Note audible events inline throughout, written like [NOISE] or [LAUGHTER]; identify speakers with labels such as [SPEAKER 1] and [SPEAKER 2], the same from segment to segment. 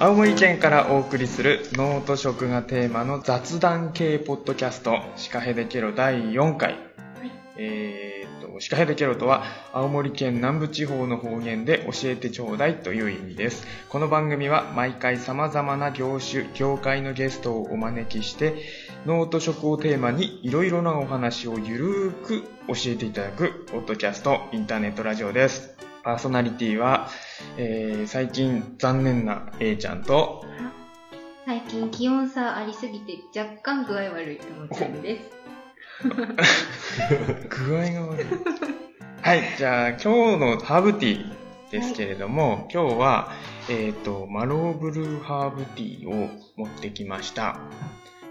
[SPEAKER 1] 青森県からお送りする農と食がテーマの雑談系ポッドキャストシカヘデケロ第4回、えー、とシカヘデケロとは青森県南部地方の方言で教えてちょうだいという意味です。この番組は毎回様々な業種業界のゲストをお招きして農と食をテーマにいろいろなお話をゆるーく教えていただくポッドキャストインターネットラジオです。パーソナリティは、えー最近残念な A ちゃんと
[SPEAKER 2] 最近気温差ありすぎて若干具合悪いと思っちゃうんです。[LAUGHS]
[SPEAKER 1] 具合が悪い。はい、じゃあ今日のハーブティーですけれども、今日は、えっ、と、マローブルーハーブティーを持ってきました。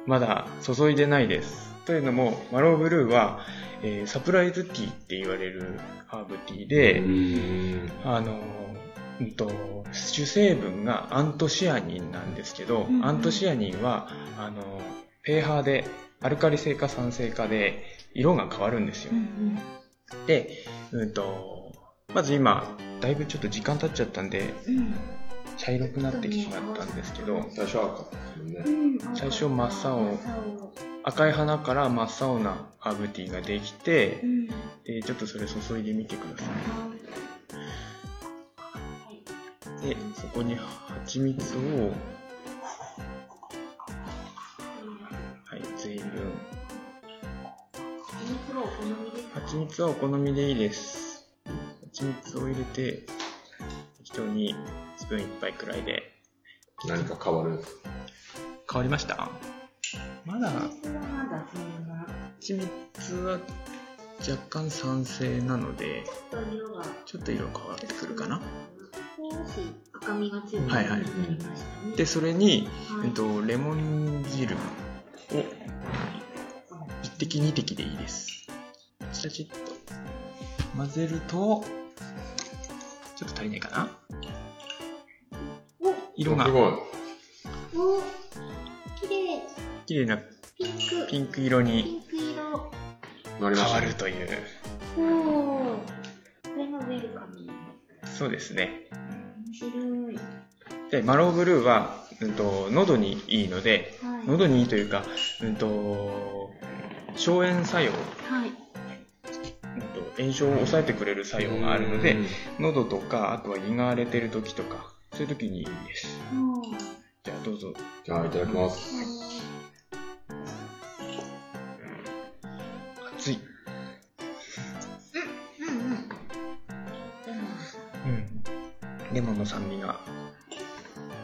[SPEAKER 1] まだ注いでないです。というのも、マローブルーは、えーサプライズティーって言われるハーブティーで、
[SPEAKER 3] うん。
[SPEAKER 1] あの、うんと、主成分がアントシアニンなんですけど、
[SPEAKER 2] うんうん。
[SPEAKER 1] アントシアニンは、あの、ペーハーで、アルカリ性か酸性かで、色が変わるんですよ。
[SPEAKER 2] うん
[SPEAKER 1] で、うんと、まず今、だいぶちょっと時間経っちゃったんで、
[SPEAKER 2] うんうん
[SPEAKER 1] 茶色くなってきてしまったんですけど、
[SPEAKER 3] 最初は赤ですよね。
[SPEAKER 2] うん
[SPEAKER 1] 最初真っ青赤い花から真っ青なハーブティーができて
[SPEAKER 2] う、ん
[SPEAKER 1] でちょっとそれ注いでみてください。で、そこに蜂蜜を、はい、随分。蜂蜜はお好みでいいです。蜂蜜を入れて、適当にスプーン一杯くらいで。
[SPEAKER 3] 何か変わる？
[SPEAKER 1] 変わりました？まだ、蜂蜜は若干酸性なので、
[SPEAKER 2] ちょっと色が
[SPEAKER 1] ちょっと色変わってくるかな？
[SPEAKER 2] 少し赤みが強く
[SPEAKER 1] はいはい
[SPEAKER 2] なりましたね。
[SPEAKER 1] で、それに、
[SPEAKER 2] はい
[SPEAKER 1] えっと、レモン汁を一滴二滴でいいです。チラチッと混ぜると、ちょっと足りないかな？
[SPEAKER 2] お
[SPEAKER 1] 色が。
[SPEAKER 3] すごい。
[SPEAKER 2] お綺麗。
[SPEAKER 1] 綺麗な
[SPEAKER 2] ピンク。
[SPEAKER 1] ピンク色
[SPEAKER 2] ピ
[SPEAKER 1] に
[SPEAKER 2] ンク色。
[SPEAKER 1] 変わるという。
[SPEAKER 2] おおこれがウェルカム。
[SPEAKER 1] そうですね。
[SPEAKER 2] 面白い。
[SPEAKER 1] で、マローブルーは、うんと、喉にいいので、
[SPEAKER 2] はい。
[SPEAKER 1] 喉にいいというか、うんと、消炎作用、
[SPEAKER 2] はい。
[SPEAKER 1] うんと炎症を抑えてくれる作用があるので、喉とか、あとは胃が荒れてる時とか、そういう時にいいです。じゃあどうぞ。
[SPEAKER 3] じゃあ、いただきます。
[SPEAKER 1] 熱い。
[SPEAKER 2] うんうんでも
[SPEAKER 1] うん。レモンの酸味が。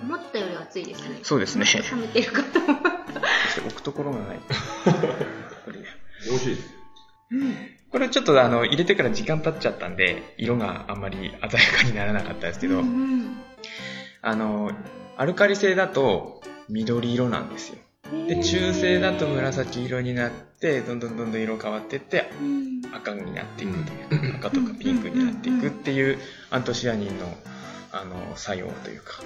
[SPEAKER 2] 思ったより熱いですね
[SPEAKER 1] そうですね。そ
[SPEAKER 2] 冷めてるかと思った
[SPEAKER 1] して置くところがない。こ [LAUGHS] れ
[SPEAKER 3] 美味しいです。
[SPEAKER 1] これちょっとあの、入れてから時間経っちゃったんで、色があんまり鮮やかにならなかったですけど、
[SPEAKER 2] うんうん
[SPEAKER 1] あの、アルカリ性だと緑色なんですよ。で、中性だと紫色になって、どんどんどんどん色変わってって、
[SPEAKER 2] うん
[SPEAKER 1] 赤になっていくという、赤とかピンクになっていくっていうアントシアニンのあの作用というか。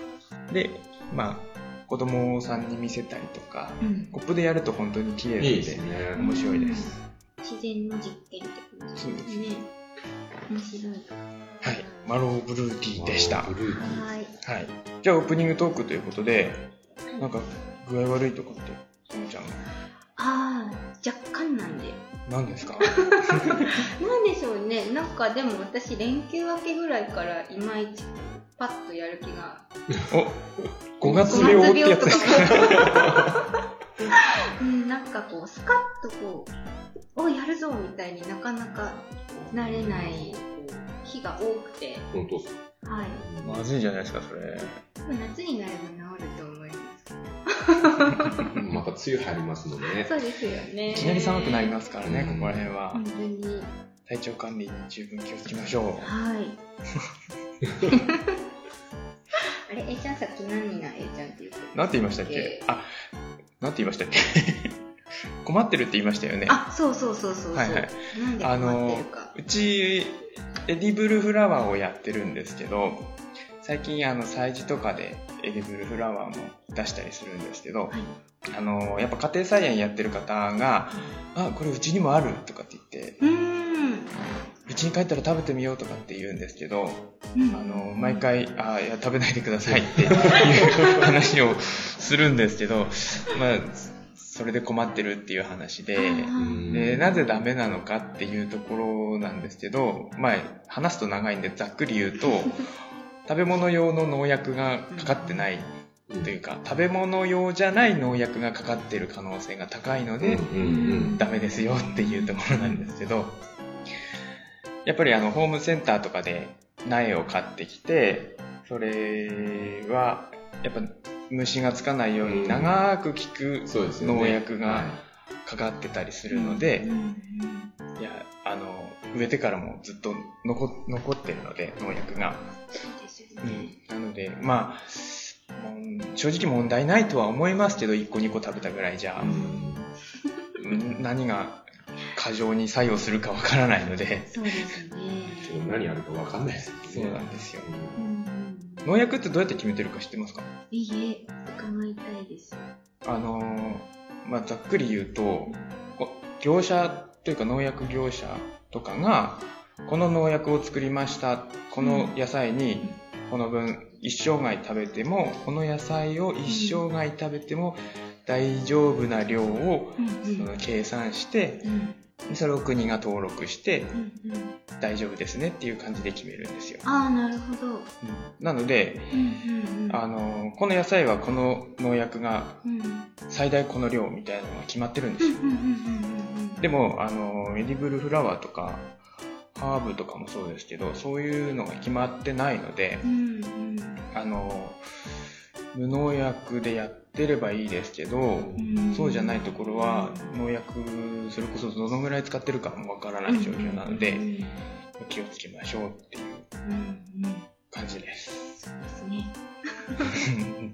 [SPEAKER 1] で、まあ、子供さんに見せたりとか、
[SPEAKER 2] うん
[SPEAKER 1] コップでやると本当に綺麗なの
[SPEAKER 3] いい
[SPEAKER 1] で
[SPEAKER 3] ね。
[SPEAKER 1] 面白いです。
[SPEAKER 2] 自然の実験って感じ
[SPEAKER 1] そうです
[SPEAKER 2] ね面白い
[SPEAKER 1] はい。マローブルーティーでした。は
[SPEAKER 3] ブルーティー
[SPEAKER 2] はい
[SPEAKER 1] い。じゃあオープニングトークということで、なんか具合悪いとかって、ともちゃん、
[SPEAKER 2] ああ若干なんで
[SPEAKER 1] 何ですか？[LAUGHS]
[SPEAKER 2] なんでしょうねなんかでも私連休明けぐらいからいまいちパッとやる気が
[SPEAKER 1] お ?5 月病ってやつですか
[SPEAKER 2] かうんなんかこうスカッとこうおやるぞみたいになかなかなれない日が多くて。
[SPEAKER 3] 本当。
[SPEAKER 2] はい。
[SPEAKER 1] まずいじゃないですか、それ。
[SPEAKER 2] 夏になれば治ると思います。[LAUGHS]
[SPEAKER 3] また梅雨入りますのでね。
[SPEAKER 2] そうですよね。
[SPEAKER 1] いきなり寒くなりますからね、
[SPEAKER 3] うん。
[SPEAKER 1] ここら辺は。
[SPEAKER 2] 本。当に。
[SPEAKER 1] 体調管理に十分気をつけましょう。
[SPEAKER 2] はい。[LAUGHS] あれ A ちゃんさっき何にな A ちゃんって言ってた
[SPEAKER 1] なんて言いましたっけ？あ、なんて言いましたっけ？困ってるって言いましたよね。
[SPEAKER 2] あそうそうそうそうそう、
[SPEAKER 1] はいはい。
[SPEAKER 2] なんで
[SPEAKER 1] あ
[SPEAKER 2] 困ってるか、
[SPEAKER 1] うち、エディブルフラワーをやってるんですけど、最近あの、催事とかでエディブルフラワーも出したりするんですけど、
[SPEAKER 2] はい。
[SPEAKER 1] あの、やっぱ家庭菜園やってる方が、あ、これうちにもあるとかって言って、
[SPEAKER 2] うーん。
[SPEAKER 1] う家に帰ったら食べてみようとかって言うんですけど、
[SPEAKER 2] うん。
[SPEAKER 1] あの、毎回、あいや、食べないでくださいっていう話をするんですけど、まあ、それで困ってるっていう話で、
[SPEAKER 3] うん。
[SPEAKER 1] で、なぜダメなのかっていうところなんですけど、まあ、話すと長いんでざっくり言うと、[LAUGHS] 食べ物用の農薬がかかってないというか、食べ物用じゃない農薬がかかってる可能性が高いので、ダメですよっていうところなんですけど、やっぱりあの、ホームセンターとかで苗を買ってきて、それは、やっぱ虫がつかないように長く効く。農薬が
[SPEAKER 3] は
[SPEAKER 1] かかってたりするので、いや、あの、植えてからもずっと残残ってるので、農薬が。
[SPEAKER 2] そう。
[SPEAKER 1] ん、なので、まあ、うん正直問題ないとは思いますけど、1個2個食べたぐらいじゃ
[SPEAKER 3] い。う、ん
[SPEAKER 1] うん何が過剰に作用するかわからないので、
[SPEAKER 2] そうですね。
[SPEAKER 3] 何あるかわかんないですよね。
[SPEAKER 1] そうなんですよ。
[SPEAKER 2] うんうん
[SPEAKER 1] 農薬ってどうやって決めてるか知ってますか？
[SPEAKER 2] いいえ、伺いたいです。
[SPEAKER 1] あのーまあ、ざっくり言うと、こ業者というか農薬業者とかが、この農薬を作りました、この野菜にこの分一生涯食べても、この野菜を一生涯食べても大丈夫な量を
[SPEAKER 2] うん。
[SPEAKER 1] その計算して、
[SPEAKER 2] うん
[SPEAKER 1] それを国が登録して
[SPEAKER 2] うんうん
[SPEAKER 1] 大丈夫ですねっていう感じで決めるんですよ。
[SPEAKER 2] ああ、なるほど。
[SPEAKER 1] なので、
[SPEAKER 2] うんうんうん
[SPEAKER 1] あの、この野菜はこの農薬が
[SPEAKER 2] うん
[SPEAKER 1] 最大この量みたいなのが決まってるんですよ。
[SPEAKER 2] うんうんうんうんうん
[SPEAKER 1] でも、あの、エディブルフラワーとか、ハーブとかもそうですけど、そういうのが決まってないので
[SPEAKER 2] う、んうん
[SPEAKER 1] あの、無農薬でやってればいいですけど、
[SPEAKER 2] うん。
[SPEAKER 1] そうじゃないところは農薬、それこそどのぐらい使ってるかもわからない状況なので、
[SPEAKER 2] うん。
[SPEAKER 1] 気をつけましょうっていう感じです。
[SPEAKER 2] そうですね。[LAUGHS]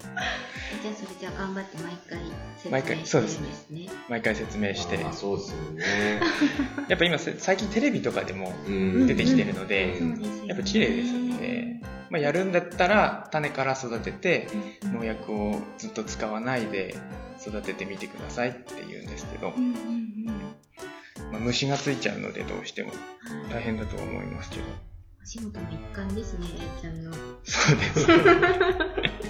[SPEAKER 2] じゃあそれじゃあ頑張って毎回説
[SPEAKER 1] 毎回
[SPEAKER 2] 明してる
[SPEAKER 1] そうんですね
[SPEAKER 2] ですね。
[SPEAKER 1] 毎回説明して
[SPEAKER 3] あ、そうですよね。[LAUGHS]
[SPEAKER 1] やっぱ今せ最近テレビとかでも
[SPEAKER 3] うん
[SPEAKER 1] 出てきてるので、
[SPEAKER 3] うん
[SPEAKER 2] そうですよね
[SPEAKER 1] やっぱ綺麗ですよね。まあ、やるんだったら種から育てて
[SPEAKER 2] うん
[SPEAKER 1] 農薬をずっと使わないで育ててみてくださいって言うんですけど
[SPEAKER 2] う、んうんうん
[SPEAKER 1] まあ、虫がついちゃうのでどうしても
[SPEAKER 2] はい
[SPEAKER 1] 大変だと思いますけど。
[SPEAKER 2] お仕事の一環ですね、A ちゃんの。
[SPEAKER 1] そうです。[LAUGHS]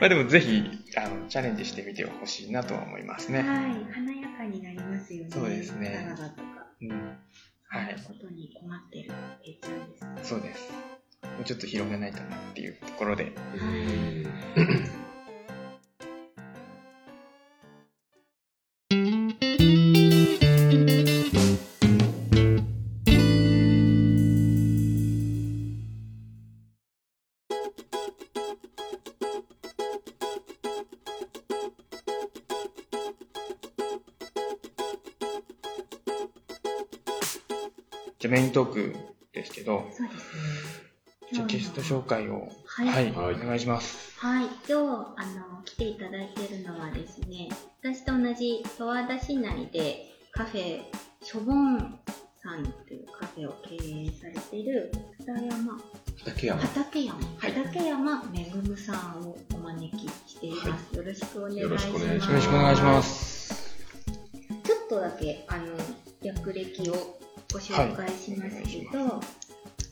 [SPEAKER 1] まあでもぜひあのチャレンジしてみてほしいなとは思いますね。
[SPEAKER 2] はい、華やかになりますよね。
[SPEAKER 1] そうですね
[SPEAKER 2] サラダとか。
[SPEAKER 1] うん、はい
[SPEAKER 2] ことに困ってる A ちゃんです。
[SPEAKER 1] そうです。もうちょっと広げないとなっていうところで。
[SPEAKER 3] うん [LAUGHS]
[SPEAKER 1] トークですけど、
[SPEAKER 2] そうですね。
[SPEAKER 1] じゃあゲスト紹介を、
[SPEAKER 2] はい
[SPEAKER 1] はい、
[SPEAKER 3] はい
[SPEAKER 1] お願いします。
[SPEAKER 2] はい、今日あの来ていただいているのはですね、私と同じ十和田市内でカフェショボンさんというカフェを経営されている畑山
[SPEAKER 3] 畠山。
[SPEAKER 2] 畠山、
[SPEAKER 3] はい
[SPEAKER 2] 畠山めぐむさんをお招きしています。よろしくお願いします。
[SPEAKER 3] よろしくお願いします
[SPEAKER 1] よろしくお願いします。
[SPEAKER 2] ちょっとだけあの略歴をご紹介しますけど、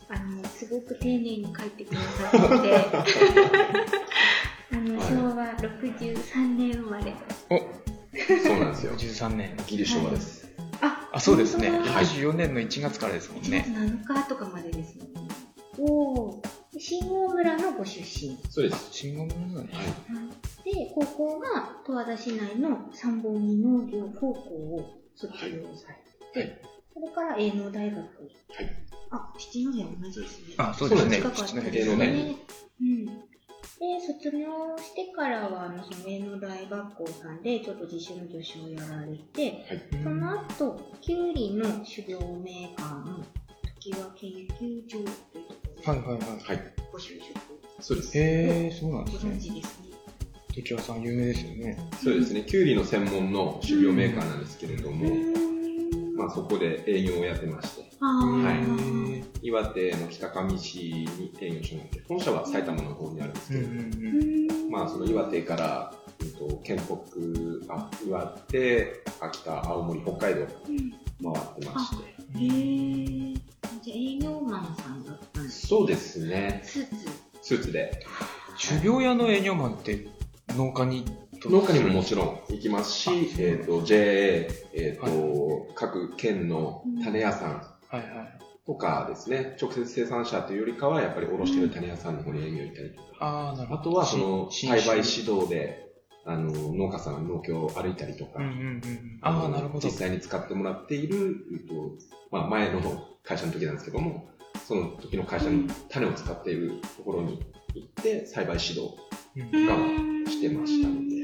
[SPEAKER 2] あのすごく丁寧に書いてくださってて [LAUGHS] あの、
[SPEAKER 3] はい
[SPEAKER 2] 昭和63年生まれ
[SPEAKER 1] お、
[SPEAKER 3] そうなんですよ。
[SPEAKER 1] 13年。
[SPEAKER 3] ギリ昭和です。
[SPEAKER 2] あ
[SPEAKER 1] あ、そうですね。
[SPEAKER 2] 本当だ
[SPEAKER 3] はい
[SPEAKER 1] 64年の1月からですもん
[SPEAKER 2] 1
[SPEAKER 1] ね
[SPEAKER 2] 月。7日とかまでですよねおお新大村のご出身
[SPEAKER 3] そうです。
[SPEAKER 1] 信号村だね。
[SPEAKER 3] はい。
[SPEAKER 2] で高校が十和田市内の三本木農業高校を卒業されて、
[SPEAKER 3] はい
[SPEAKER 2] それから営農大学
[SPEAKER 3] はい。
[SPEAKER 2] あ七戸は同じですね
[SPEAKER 1] あ、そうですね。
[SPEAKER 2] 近かですね。
[SPEAKER 1] ですね。
[SPEAKER 2] うん。で、卒業してからは、あの、その営農大学校さんで、ちょっと自主の助手をやられて、
[SPEAKER 3] はい。
[SPEAKER 2] その後、キュウリの種苗メーカーの時は研究所というところで、
[SPEAKER 1] はいはいはい。
[SPEAKER 3] はい。
[SPEAKER 2] ご就職、
[SPEAKER 3] そうです。
[SPEAKER 1] へえ、そうなん
[SPEAKER 2] ご
[SPEAKER 1] ですね。
[SPEAKER 2] 存知ですね。
[SPEAKER 1] 時はさん有名ですよね。
[SPEAKER 3] そうですね。キュウリの専門の種苗メーカーなんですけれども、
[SPEAKER 2] うーん
[SPEAKER 3] まあそこで営業をやってまして、
[SPEAKER 2] あ
[SPEAKER 3] はい。
[SPEAKER 2] ー
[SPEAKER 3] 岩手の北上市に営業所があって、本社は埼玉の方にあるんです
[SPEAKER 1] うん
[SPEAKER 3] けど、
[SPEAKER 1] うんうん。
[SPEAKER 2] うーん。
[SPEAKER 3] まあその岩手から、うんと県北、あ岩手、秋田、青森、北海道
[SPEAKER 2] うん。
[SPEAKER 3] 回ってまして、
[SPEAKER 2] へー。じゃあ営業マンさんだったんです
[SPEAKER 3] そうですね。
[SPEAKER 2] スーツ。
[SPEAKER 3] スーツで。
[SPEAKER 1] 種苗屋の営業マンって農家に
[SPEAKER 3] 農家にももちろん行きますし、えっ、と、JA、えっ、と、各県の種屋さん
[SPEAKER 1] はいはい。
[SPEAKER 3] とかですね、直接生産者というよりかは、やっぱり卸してる種屋さんの方に営業行ったりとか、
[SPEAKER 1] ああ、なるほど。
[SPEAKER 3] あとはその
[SPEAKER 1] し
[SPEAKER 3] 栽培
[SPEAKER 1] 新
[SPEAKER 3] 指導で、あの、農家さん、農協を歩いたりとか、
[SPEAKER 1] 種うんうんうん。ああ、
[SPEAKER 3] の
[SPEAKER 1] なるほど。
[SPEAKER 3] 実際に使ってもらっている、えっとまあ、前の会社の時なんですけども、その時の会社の種を使っているところに行って、栽培指導
[SPEAKER 1] うん。
[SPEAKER 3] がしてましたので、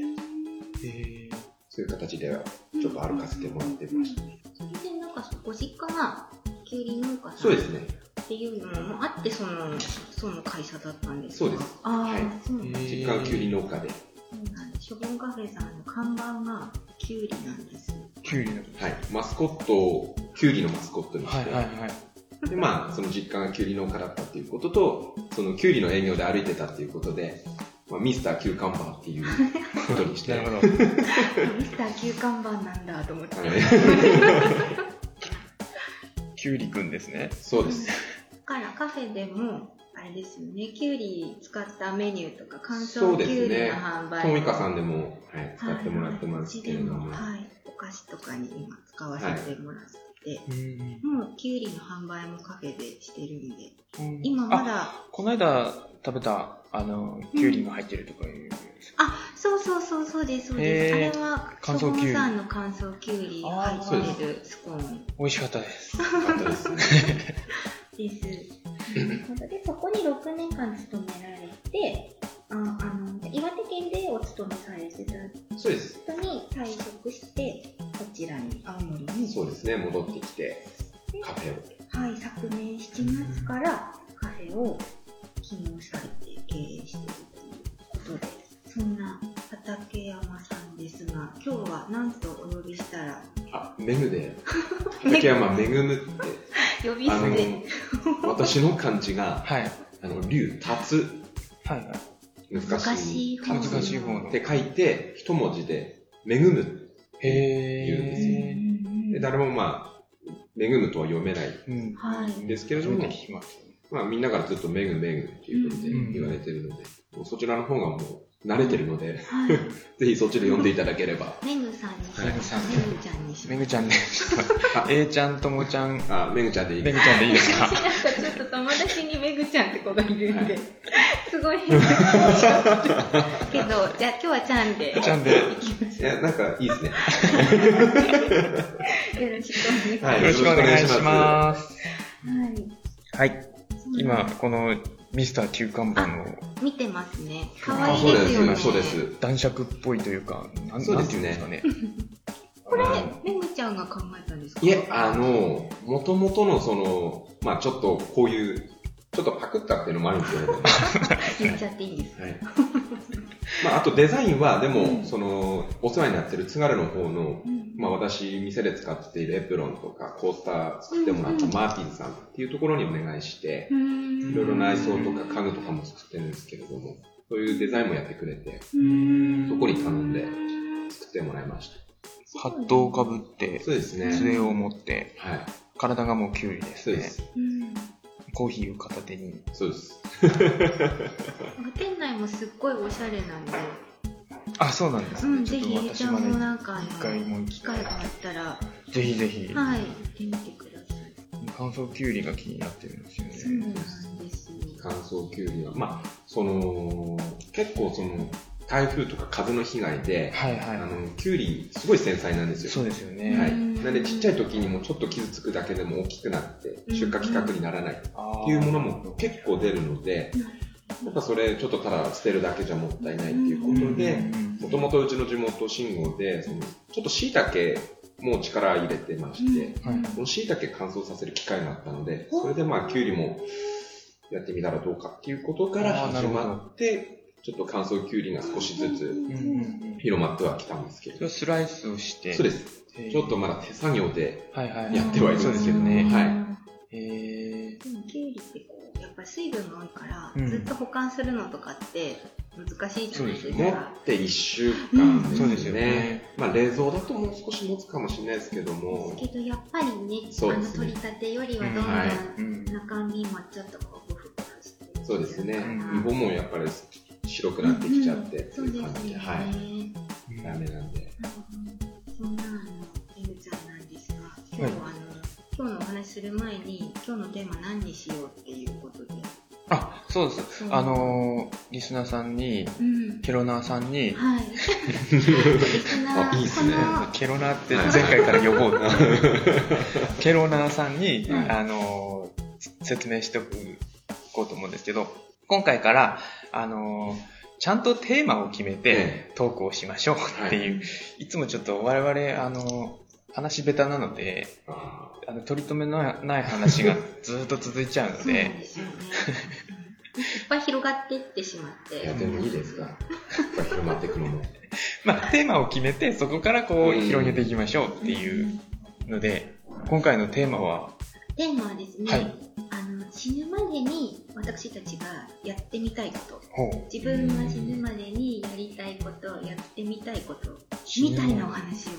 [SPEAKER 1] へー
[SPEAKER 3] そういう形ではちょっと歩かせてもらってましたね。
[SPEAKER 2] それでなんかご実家がきゅうり農家さん
[SPEAKER 3] そうですね。
[SPEAKER 2] っていうのもあってそのその会社だったんですか？
[SPEAKER 3] そうです。
[SPEAKER 2] ああ、
[SPEAKER 3] はい
[SPEAKER 2] そうなんです
[SPEAKER 3] 実家はきゅうり農家で、
[SPEAKER 2] そうなんです。ショボンカフェさんの看板がきゅうりなんです。
[SPEAKER 1] キュウリの。
[SPEAKER 3] はい、マスコットを、きゅうりのマスコットにして、
[SPEAKER 1] はいはいはい。
[SPEAKER 3] で、まあ、その実家がきゅうり農家だったっていうことと、そのきゅうりの営業で歩いてたっていうことで、まあ、ミスターキューカンバーっていうことにして、[LAUGHS]
[SPEAKER 1] なるほど。
[SPEAKER 2] ミスター旧看板なんだと思って。
[SPEAKER 3] はい。[LAUGHS]
[SPEAKER 1] キュウリくんですね。
[SPEAKER 3] そうです。
[SPEAKER 2] だからカフェでも、あれですよね、きゅうり使ったメニューとか乾
[SPEAKER 3] そうです
[SPEAKER 2] 燥きゅうりの
[SPEAKER 3] ね
[SPEAKER 2] 販売
[SPEAKER 3] ともみかさんでも、はい、使ってもらってますけれども、
[SPEAKER 2] はい、お菓子とかに今使わせてもらって、
[SPEAKER 1] うん
[SPEAKER 2] もうきゅうりの販売もカフェでしてるんで、
[SPEAKER 1] うん。
[SPEAKER 2] 今ま
[SPEAKER 1] あ、
[SPEAKER 2] だ、
[SPEAKER 1] この間食べた、あの、キュウリが入ってるとかいう。
[SPEAKER 2] あ、そうそうそうそうです、そうです。あ
[SPEAKER 1] へー
[SPEAKER 2] れは、
[SPEAKER 1] 乾燥きゅうり
[SPEAKER 2] さんの乾燥きゅうりが入ってるスコーン
[SPEAKER 1] 美味しかったです。
[SPEAKER 3] よかったですね。[LAUGHS]
[SPEAKER 2] です。で、そこに6年間勤められて、ああの岩手県でお勤めされてた
[SPEAKER 3] そうです。
[SPEAKER 2] 人に退職して、こちらに、青森に。
[SPEAKER 3] そうですね、戻ってきて、カフェを。
[SPEAKER 2] はい、昨年7月からカフェを起業されて経営しているということで、そんな畠山さんですが、今日は何とお呼びしたら、
[SPEAKER 3] あ、メグで、竹山めぐむって、[LAUGHS]
[SPEAKER 2] 呼び
[SPEAKER 3] あ
[SPEAKER 2] 捨て。
[SPEAKER 3] の、私の漢字が、
[SPEAKER 1] はい。
[SPEAKER 3] あの、竜、立
[SPEAKER 1] はいはい。
[SPEAKER 3] つ、難
[SPEAKER 2] 難
[SPEAKER 3] しい。
[SPEAKER 1] 難しい方の
[SPEAKER 3] って書いて、一文字で、めぐむ。
[SPEAKER 1] へ
[SPEAKER 3] 言うんですよ
[SPEAKER 1] ー。
[SPEAKER 3] で誰もまあ、めぐむとは読めない
[SPEAKER 1] うん。
[SPEAKER 2] はい
[SPEAKER 3] ん。ですけれども
[SPEAKER 1] 初めて、聞きま
[SPEAKER 3] あみんなからずっとめぐめぐっていうことで
[SPEAKER 1] うん
[SPEAKER 3] 言われてるので、もうそちらの方がもう慣れてるので、
[SPEAKER 2] はい。[LAUGHS]
[SPEAKER 3] ぜひそっちで読んでいただければ。
[SPEAKER 2] メグさんにします。
[SPEAKER 1] メグさん
[SPEAKER 2] メグちゃんにし
[SPEAKER 1] た。
[SPEAKER 2] ます。
[SPEAKER 1] めぐちゃんで。A ちゃん、[LAUGHS] ともちゃん、
[SPEAKER 3] あ、めぐちゃんでいい
[SPEAKER 1] めぐちゃんでいいですか？
[SPEAKER 2] なんかちょっと友達にめぐちゃんって子がいるんで、すごい変なけど、[LAUGHS] じゃあ今日はちゃんで。
[SPEAKER 1] ちゃんで。
[SPEAKER 2] い
[SPEAKER 3] や、なんかいいですね。
[SPEAKER 2] よろしくお願いします。
[SPEAKER 3] はい
[SPEAKER 1] よろしくお願いします。
[SPEAKER 2] はい。
[SPEAKER 1] はい。今、このミスター旧看板の
[SPEAKER 2] 見てますね。可
[SPEAKER 3] あ、
[SPEAKER 2] 愛い
[SPEAKER 3] そう
[SPEAKER 2] ですよね。
[SPEAKER 3] です、そうです。
[SPEAKER 1] 男爵っぽいというか、なん
[SPEAKER 3] そうですね
[SPEAKER 1] ていうんですかね。[LAUGHS]
[SPEAKER 2] これ
[SPEAKER 1] あの、
[SPEAKER 2] めぐちゃんが考えたんですか？
[SPEAKER 3] いえ、あの、もともとのその、まあちょっとこういう、ちょっとパクったっていうのもあるんですけど、[LAUGHS]
[SPEAKER 2] 言っちゃっていいです。
[SPEAKER 3] はい。まああとデザインは、でも、
[SPEAKER 2] うん
[SPEAKER 3] その、お世話になってる津軽の方の、
[SPEAKER 2] うん
[SPEAKER 3] まあ私、店で使っているエプロンとか、コースター作ってもらったマーティンさんっていうところにお願いして、
[SPEAKER 2] うーん
[SPEAKER 3] いろいろ内装とか家具とかも作ってるんですけれども、そういうデザインもやってくれて、
[SPEAKER 2] うーん
[SPEAKER 3] そこに頼んで作ってもらいまし
[SPEAKER 1] ハットをかぶって
[SPEAKER 3] た。、そうですね。
[SPEAKER 1] 杖を持って、
[SPEAKER 3] はい。
[SPEAKER 1] 体がもうキュウリですね。
[SPEAKER 3] そうです。
[SPEAKER 2] うん
[SPEAKER 1] コーヒーを片手に。
[SPEAKER 3] そうです。
[SPEAKER 2] 店内もすっごいおしゃれなんで、
[SPEAKER 1] あ、そうなんですね。
[SPEAKER 2] うん、ぜひ、えいちゃんもなんか、あ
[SPEAKER 1] 一回も
[SPEAKER 2] の、機会があったら、
[SPEAKER 1] ぜひぜひ、
[SPEAKER 2] はい、行ってみてください。
[SPEAKER 1] 乾燥キュウリが気になってるんですよ
[SPEAKER 2] そう
[SPEAKER 1] ね。
[SPEAKER 2] なんですよ。
[SPEAKER 3] 乾燥きゅうりは、まあ、その、結構その、台風とか風の被害で、
[SPEAKER 1] はいはい。
[SPEAKER 3] あの、きゅうり、すごい繊細なんですよ。
[SPEAKER 1] そうですよね。
[SPEAKER 3] はい。
[SPEAKER 2] うん
[SPEAKER 3] なんで、ちっちゃい時にもちょっと傷つくだけでも大きくなって、出荷規格にならないっていうものも結構出るので、やっぱそれちょっとただ捨てるだけじゃもったいないっていうことで、もともとうちの地元信号で、そのちょっと椎茸も力入れてまして、
[SPEAKER 1] はい
[SPEAKER 3] この椎茸乾燥させる機会があったので、それでまあ、きゅうりもやってみたらどうかっていうことから始まって、ちょっと乾燥きゅうりが少しずつ
[SPEAKER 1] うんうんうん
[SPEAKER 3] 広まってはきたんですけど。
[SPEAKER 1] それをスライスをして。
[SPEAKER 3] そうです。ちょっとまだ手作業で、
[SPEAKER 1] はいはい。
[SPEAKER 3] やってはいるん
[SPEAKER 1] そうですよね。
[SPEAKER 3] はい
[SPEAKER 1] へー
[SPEAKER 2] でも、きゅうりってっぱり水分が多いから、
[SPEAKER 1] うん。
[SPEAKER 2] ずっと保管するのとかって、難しいじゃないです
[SPEAKER 1] そう
[SPEAKER 3] 持っ
[SPEAKER 2] か。
[SPEAKER 3] て1週間。
[SPEAKER 1] そうですよね。
[SPEAKER 3] まあ冷蔵だともう少し持つかもしれないですけども。
[SPEAKER 2] です、けどやっぱりね、あの取り立てよりはどんどん中身もちょっとこう、ふふふしてる
[SPEAKER 3] そうですね。
[SPEAKER 1] うん。
[SPEAKER 3] イボもやっぱり白くなってきちゃって
[SPEAKER 2] そう
[SPEAKER 3] いう
[SPEAKER 2] で。すよね。
[SPEAKER 3] 感じで、はい。ダメなんで。
[SPEAKER 2] そんなあの、エグちゃんなんですが、今日は今日のお話しする前に、今日のテーマ何にしようっていうことで。
[SPEAKER 1] あ、そうです。あのー、リスナーさんに、
[SPEAKER 2] うん。
[SPEAKER 1] ケロナーさんに、
[SPEAKER 2] はい。[LAUGHS] リスナー
[SPEAKER 3] あいいっすね
[SPEAKER 1] ケロナーって前回から呼ぼうっていうケロナーさんに、
[SPEAKER 2] うん
[SPEAKER 1] あのー説明しておこうと思うんですけど、今回から、あのーちゃんとテーマを決めて
[SPEAKER 3] え
[SPEAKER 1] トークをしましょうっていう、い、つもちょっと我々、あのー話下手なので、
[SPEAKER 3] あ
[SPEAKER 1] あの取り留めのない話がずっと続いちゃうので、
[SPEAKER 2] いっぱい広がっていってしまっ
[SPEAKER 3] ーいや、
[SPEAKER 2] て。
[SPEAKER 3] でもいいですか。やっぱ広まっていくの。も。[LAUGHS]
[SPEAKER 1] まあ、テーマを決めて、そこからこう、
[SPEAKER 3] うん
[SPEAKER 1] 広げていきましょうっていうので、今回のテーマは、
[SPEAKER 2] テーマはですね、
[SPEAKER 1] はい。
[SPEAKER 2] あの死ぬまでに私たちがやってみたいこと。自分が死ぬまでにやりたいことやってみたいこと。みたいなお話を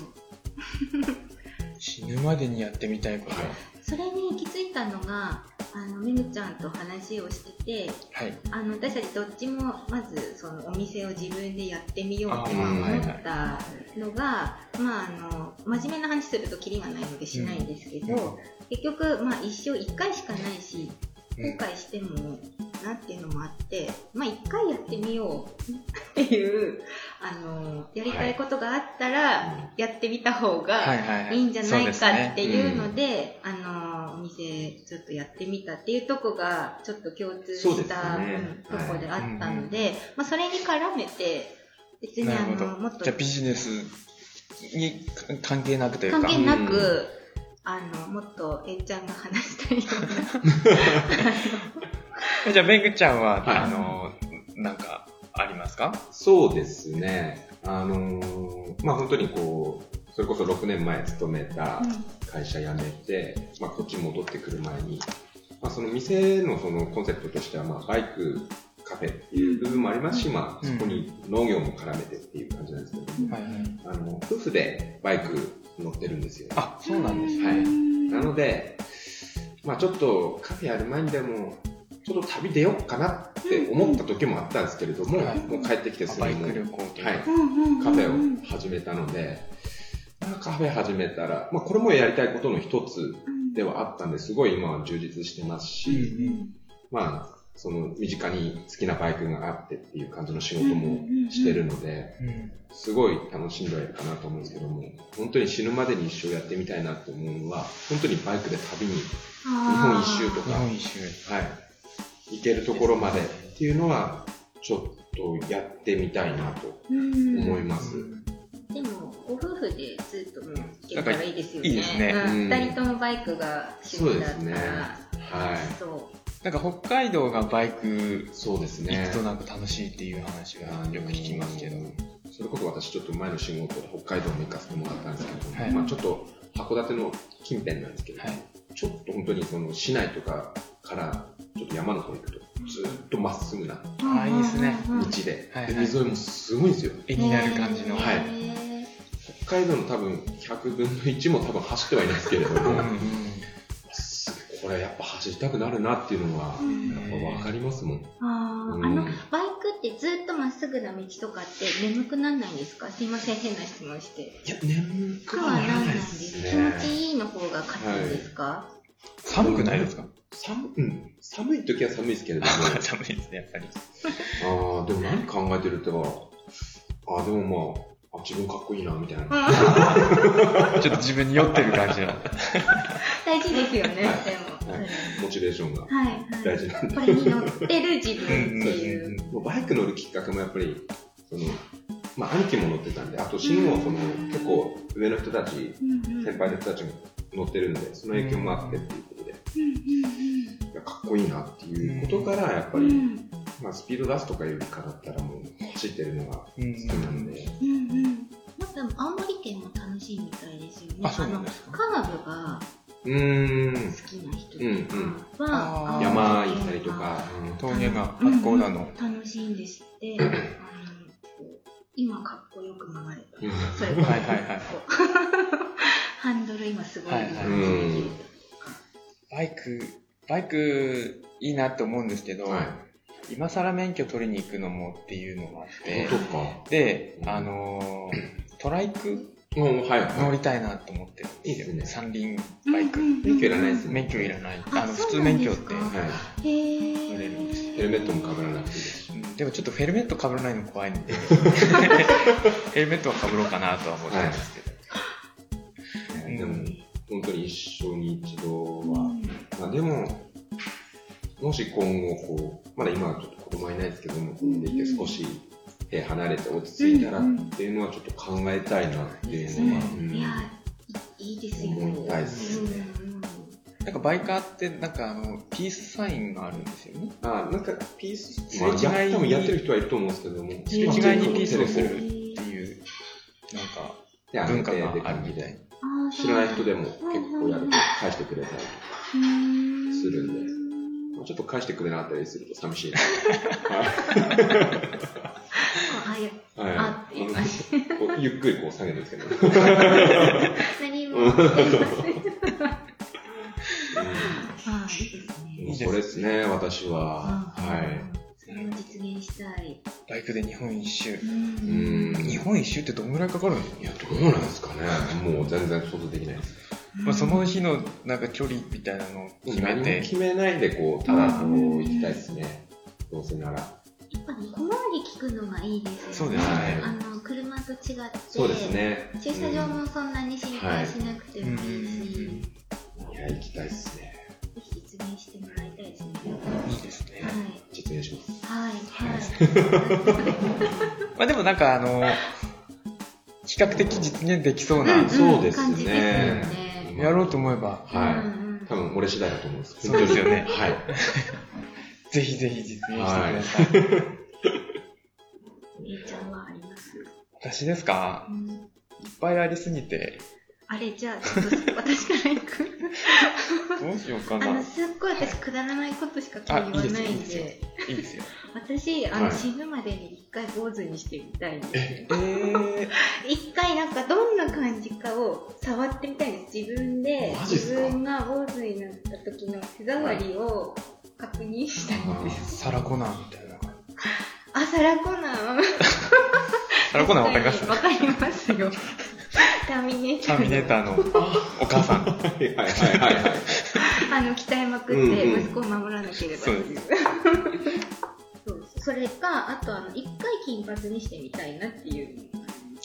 [SPEAKER 1] 死ぬまでにやってみたいこと。
[SPEAKER 2] それに行き着いたのがあのめぐちゃんと話をしてて
[SPEAKER 1] はい。
[SPEAKER 2] あの私たちどっちもまずそのお店を自分でやってみようって思ったのが、まああの真面目な話するとキリがないのでしないんですけど、結局、まあ、一生1回しかないし後悔してもなっていうのもあって、まあ一回やってみようっていう、あの、やりたいことがあったら、やってみた方
[SPEAKER 1] はい
[SPEAKER 2] が
[SPEAKER 1] はいはい。
[SPEAKER 2] んじゃないかっていうので、あの、お店ちょっとやってみたっていうとこが、ちょっと共通した、
[SPEAKER 3] ね。
[SPEAKER 2] うんとこであったので、まあそれに絡めて、別にあの、もっと
[SPEAKER 1] じゃあビジネスに関係なくというか。
[SPEAKER 2] 関係なく、
[SPEAKER 3] うん
[SPEAKER 2] あの、もっとえっちゃんが話したいような、[LAUGHS]
[SPEAKER 1] じゃあ、めぐちゃんは、
[SPEAKER 3] はい。
[SPEAKER 1] あの、なんか、ありますか？
[SPEAKER 3] そうですね。あのーまあ本当にこう、それこそ6年前勤めた会社辞めて、まあこっち戻ってくる前に、まあその店のそのコンセプトとしては、まあバイクカフェっていう部分もありますし、まあそこに農業も絡めてっていう感じなんですけど。も、
[SPEAKER 1] はいはい。
[SPEAKER 3] あの、夫婦でバイク乗ってるんですよ。
[SPEAKER 1] あ、そうなんですね。
[SPEAKER 3] はいなので、まあちょっとカフェやる前にでも、ちょっと旅出ようかなって思った時もあったんですけれども、
[SPEAKER 1] はい
[SPEAKER 3] もう帰ってきてすぐ
[SPEAKER 1] バイ
[SPEAKER 3] もう
[SPEAKER 1] ク旅行というか。
[SPEAKER 3] はい
[SPEAKER 2] うんうんうん
[SPEAKER 3] カフェを始めたので、まあカフェ始めたら、まあこれもやりたいことの一つではあったんですごい今は充実してますし、まあ、その身近に好きなバイクがあってっていう感じの仕事もしてるので、
[SPEAKER 1] うん。
[SPEAKER 3] すごい楽しんではいるかなと思うんですけども、本当に死ぬまでに一生やってみたいなと思うのは、本当にバイクで旅に、日本一周とか。はい、行けるところまでっていうのは、ちょっとやってみたいなと思います。
[SPEAKER 2] でも、ご夫婦でずっともう行けたらいいですよね。
[SPEAKER 1] いいですね。
[SPEAKER 2] 二人ともバイクが趣味だったら。
[SPEAKER 3] そうですね。はい。
[SPEAKER 2] そ
[SPEAKER 1] なんか北海道がバイク
[SPEAKER 3] そうです
[SPEAKER 1] 行
[SPEAKER 3] ね
[SPEAKER 1] く。となんか楽しいっていう話がよく聞きますけど。
[SPEAKER 3] それこそ私ちょっと前の仕事で北海道に行かせてもらったんですけど、
[SPEAKER 1] はい
[SPEAKER 3] まあちょっと函館の近辺なんですけど、
[SPEAKER 1] はい。
[SPEAKER 3] ちょっと本当にその市内とかからちょっと山の方行くと、ずっとまっすぐな
[SPEAKER 2] う。
[SPEAKER 1] あいいですね
[SPEAKER 3] 道で、で海沿いもすごいんですよ。
[SPEAKER 1] 絵になる感じの。
[SPEAKER 3] はい北海道の多分100分の1も多分走ってはいないですけれども、これやっぱ走りたくなるなっていうのは、
[SPEAKER 2] うん。
[SPEAKER 3] やっぱ分かりますもん。
[SPEAKER 2] あー
[SPEAKER 3] うん。
[SPEAKER 2] あの、バイクってずっとまっすぐな道とかって眠くなんないんですか？すいません、変な質問して。
[SPEAKER 3] いや、眠くは
[SPEAKER 2] な
[SPEAKER 3] ならないで
[SPEAKER 2] す
[SPEAKER 3] すね。
[SPEAKER 2] 気持ちいいの方が勝つんですか、
[SPEAKER 1] 寒くないですか？
[SPEAKER 3] 寒うん、寒い時は寒いですけれども、[LAUGHS]
[SPEAKER 1] 寒いですね、やっぱり。
[SPEAKER 3] ああ、でも何考えてるっては、ああ、でもまあ、あ自分かっこいいな、みたいな。[LAUGHS]
[SPEAKER 1] ちょっと自分に酔ってる感じなんで。[LAUGHS]
[SPEAKER 2] 大事ですよね、でも。
[SPEAKER 3] はいモチベーションが
[SPEAKER 2] はい、はい。
[SPEAKER 3] 大事なんで。
[SPEAKER 2] これに乗ってる自分っていう。
[SPEAKER 3] もうバイク乗るきっかけもやっぱり、その、まあ、兄貴も乗ってたんで、あと、シンもその、結構上の人たち、先輩の人たちも乗ってるんで、その影響もあってっていうことで、
[SPEAKER 2] うん
[SPEAKER 3] いやかっこいいなっていうことから、やっぱり、まあ、スピード出すとかよりかだったらもう、走ってるのが好きなんで、
[SPEAKER 2] ね。
[SPEAKER 1] あ、そうなん
[SPEAKER 2] の
[SPEAKER 1] ですか。
[SPEAKER 2] カーブが
[SPEAKER 3] うーん、
[SPEAKER 2] 好きな人とかは、
[SPEAKER 3] 山行ったりとか、うん
[SPEAKER 1] 峠が八甲田の。
[SPEAKER 2] 楽ししいんですって。今かっこよく曲がれた。
[SPEAKER 3] うん
[SPEAKER 2] それこそ
[SPEAKER 1] はいはいはい
[SPEAKER 2] ハンドル今すごい
[SPEAKER 1] はいはい
[SPEAKER 2] 感じできる
[SPEAKER 1] バイク、バイクいいなって思うんですけど、
[SPEAKER 3] はい。
[SPEAKER 1] 今更免許取りに行くのもっていうのがあって。で、あのートライク乗
[SPEAKER 3] は
[SPEAKER 1] りたいなと思ってるんですよ。
[SPEAKER 3] いいですね
[SPEAKER 1] 三輪バイク。
[SPEAKER 2] うんうんうん
[SPEAKER 3] 免許いらないですね
[SPEAKER 1] 免許いらない。
[SPEAKER 2] あ
[SPEAKER 1] あの、普通免許って。乗れるんです
[SPEAKER 3] い。ヘルメットもかぶらなくていいです
[SPEAKER 1] でもちょっとフェルメット被らないの怖いんで、[LAUGHS] ヘルメットは被ろうかなとは思ってるんですけど。
[SPEAKER 3] ねでも、本当に一生に一度
[SPEAKER 2] うん
[SPEAKER 3] は。まあでも、もし今後こう、まだ今はちょっと子供はいないですけども、
[SPEAKER 2] うん
[SPEAKER 3] でいて少し手離れて落ち着いたらっていうのはちょっと考えたいなっていうのは、
[SPEAKER 1] うん
[SPEAKER 3] うん。
[SPEAKER 2] いや、いいですよ。
[SPEAKER 3] 思いたいです。
[SPEAKER 1] ねなんかバイカーってなんかあの、ピースサインがあるんですよね。
[SPEAKER 3] あなんかピース、
[SPEAKER 1] す
[SPEAKER 3] まあ、
[SPEAKER 1] れ違いに
[SPEAKER 3] や多分やってる人はいると思うんですけども、
[SPEAKER 1] すれ違いにピースをするっていう、なんか文化があるみたい
[SPEAKER 3] 知らない人でも結構やると返してくれたり、
[SPEAKER 2] うん。
[SPEAKER 3] するんでまあちょっと返してくれなかったりすると寂しいな。[LAUGHS]
[SPEAKER 2] あ、いや、
[SPEAKER 3] はい。
[SPEAKER 2] あって言い
[SPEAKER 3] うゆっくりこう下げるんですけど。
[SPEAKER 2] 何も。あーいいですね。
[SPEAKER 3] うん、それですね、私は。はい。
[SPEAKER 2] それを実現したい。
[SPEAKER 1] バイクで日本一周。
[SPEAKER 3] うん。
[SPEAKER 1] 日本一周ってどんぐらいかかるんですか？
[SPEAKER 3] いや、どうなんですかね。もう全然想像できないです。
[SPEAKER 1] まあ、その日のなんか距離みたいなのを決め
[SPEAKER 3] 何も
[SPEAKER 1] て、
[SPEAKER 3] 決めないで、こう、ただこう、行きたいですね。どうせなら。
[SPEAKER 2] やっぱね、小回り聞くのがいいですよね。
[SPEAKER 1] そうですね
[SPEAKER 2] あの、車と違って。
[SPEAKER 3] そうです。ね。
[SPEAKER 2] 駐車場もそんなに心配しなくてもいいし、
[SPEAKER 1] うん
[SPEAKER 3] いや、行きたいですね。
[SPEAKER 2] ぜひ実現してもらいたいですね。
[SPEAKER 1] いいですね。
[SPEAKER 3] 実現します。
[SPEAKER 2] はい。はい。はい。
[SPEAKER 1] まあでもなんかあの、比較的実現できそうな、
[SPEAKER 2] うん
[SPEAKER 3] そうです
[SPEAKER 2] 感じですよ
[SPEAKER 3] ね
[SPEAKER 2] ね。
[SPEAKER 1] やろうと思えば、
[SPEAKER 3] はい。多分俺次第だと思うんです。
[SPEAKER 1] そうですよね
[SPEAKER 3] はい。
[SPEAKER 1] ぜひぜひ実現してください。
[SPEAKER 2] えいちゃんはあります、
[SPEAKER 1] 私ですか？
[SPEAKER 2] うん
[SPEAKER 1] いっぱいありすぎて、
[SPEAKER 2] あれ、じゃあ、ちょっと私から行く？
[SPEAKER 1] どうしようか
[SPEAKER 2] あの、
[SPEAKER 1] な。
[SPEAKER 2] すっごい私、くだらないことしか今日言わないん
[SPEAKER 1] でいいですよ。
[SPEAKER 2] 私、あの、
[SPEAKER 3] はい
[SPEAKER 2] 死ぬまでに一回坊主にしてみたいんです。
[SPEAKER 1] えー、[LAUGHS]
[SPEAKER 2] 一回なんかどんな感じかを触ってみたいんです。自分で、自分が坊主になった時の手触りを確認したいんです。
[SPEAKER 1] サラコナーみたいな。
[SPEAKER 2] あ、サラコナー
[SPEAKER 1] サラコナーわかります？
[SPEAKER 2] わかりますよ。[LAUGHS] ターミネーター。
[SPEAKER 1] ターミネーターのお母さん。
[SPEAKER 3] はいはいはいはいはい。
[SPEAKER 2] あの、鍛えまく
[SPEAKER 3] うん
[SPEAKER 2] って
[SPEAKER 3] うん
[SPEAKER 2] 息子を守らなければう。そうそれか、あとあの、一回金髪にしてみたいなっていう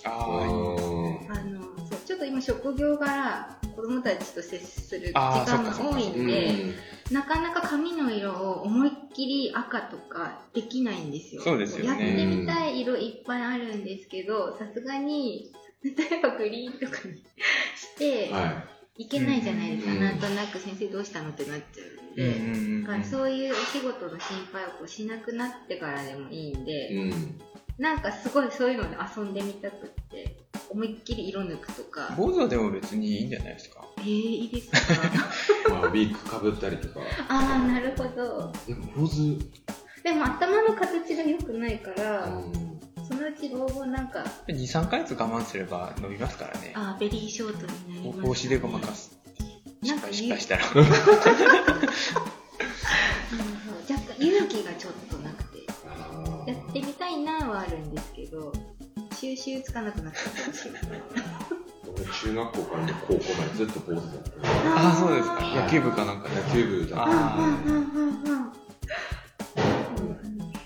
[SPEAKER 1] あー
[SPEAKER 2] あのそうちょっと今職業柄子供たちと接する時間が多いんで
[SPEAKER 3] うん。
[SPEAKER 2] なかなか髪の色を思いっきり赤とかできないんですよ。
[SPEAKER 1] そうですよね。
[SPEAKER 2] やってみたい色いっぱいあるんですけどさすがに例えばグリーンとかにして
[SPEAKER 3] はい。
[SPEAKER 2] けないじゃないですか、
[SPEAKER 3] うん
[SPEAKER 2] なんとなく先生どうしたのってなっちゃうんで、
[SPEAKER 1] うんうんうん
[SPEAKER 2] だからそういうお仕事の心配をこうしなくなってからでもいいんで、
[SPEAKER 3] い。うん。
[SPEAKER 2] なんかすごいそういうので遊んでみたくって思いっきり色抜くとか
[SPEAKER 1] 坊主はでも別にいいんじゃないですか？
[SPEAKER 2] えー、いいですか？
[SPEAKER 3] まあ、ウィークかぶったりとか。
[SPEAKER 2] ああなるほど
[SPEAKER 3] でも、坊主、
[SPEAKER 2] でも頭の形が良くないから、
[SPEAKER 3] うん
[SPEAKER 2] そのうち老後なんか
[SPEAKER 1] 2、3ヶ月我慢すれば伸びますからね。
[SPEAKER 2] あーベリーショートになります、
[SPEAKER 1] 帽子でごまかす。
[SPEAKER 2] なんか
[SPEAKER 1] 失敗したら。
[SPEAKER 2] うんそう若干勇気がちょっとってみたいなはあるんですけど収集つかなくなっちゃったし
[SPEAKER 3] 俺、中学校から高校までずっと坊主だった。
[SPEAKER 1] ああ、そうですか。
[SPEAKER 3] はい
[SPEAKER 1] 野球部かなんかで。
[SPEAKER 3] 野球部だった。
[SPEAKER 1] あ
[SPEAKER 2] うんうんうんうん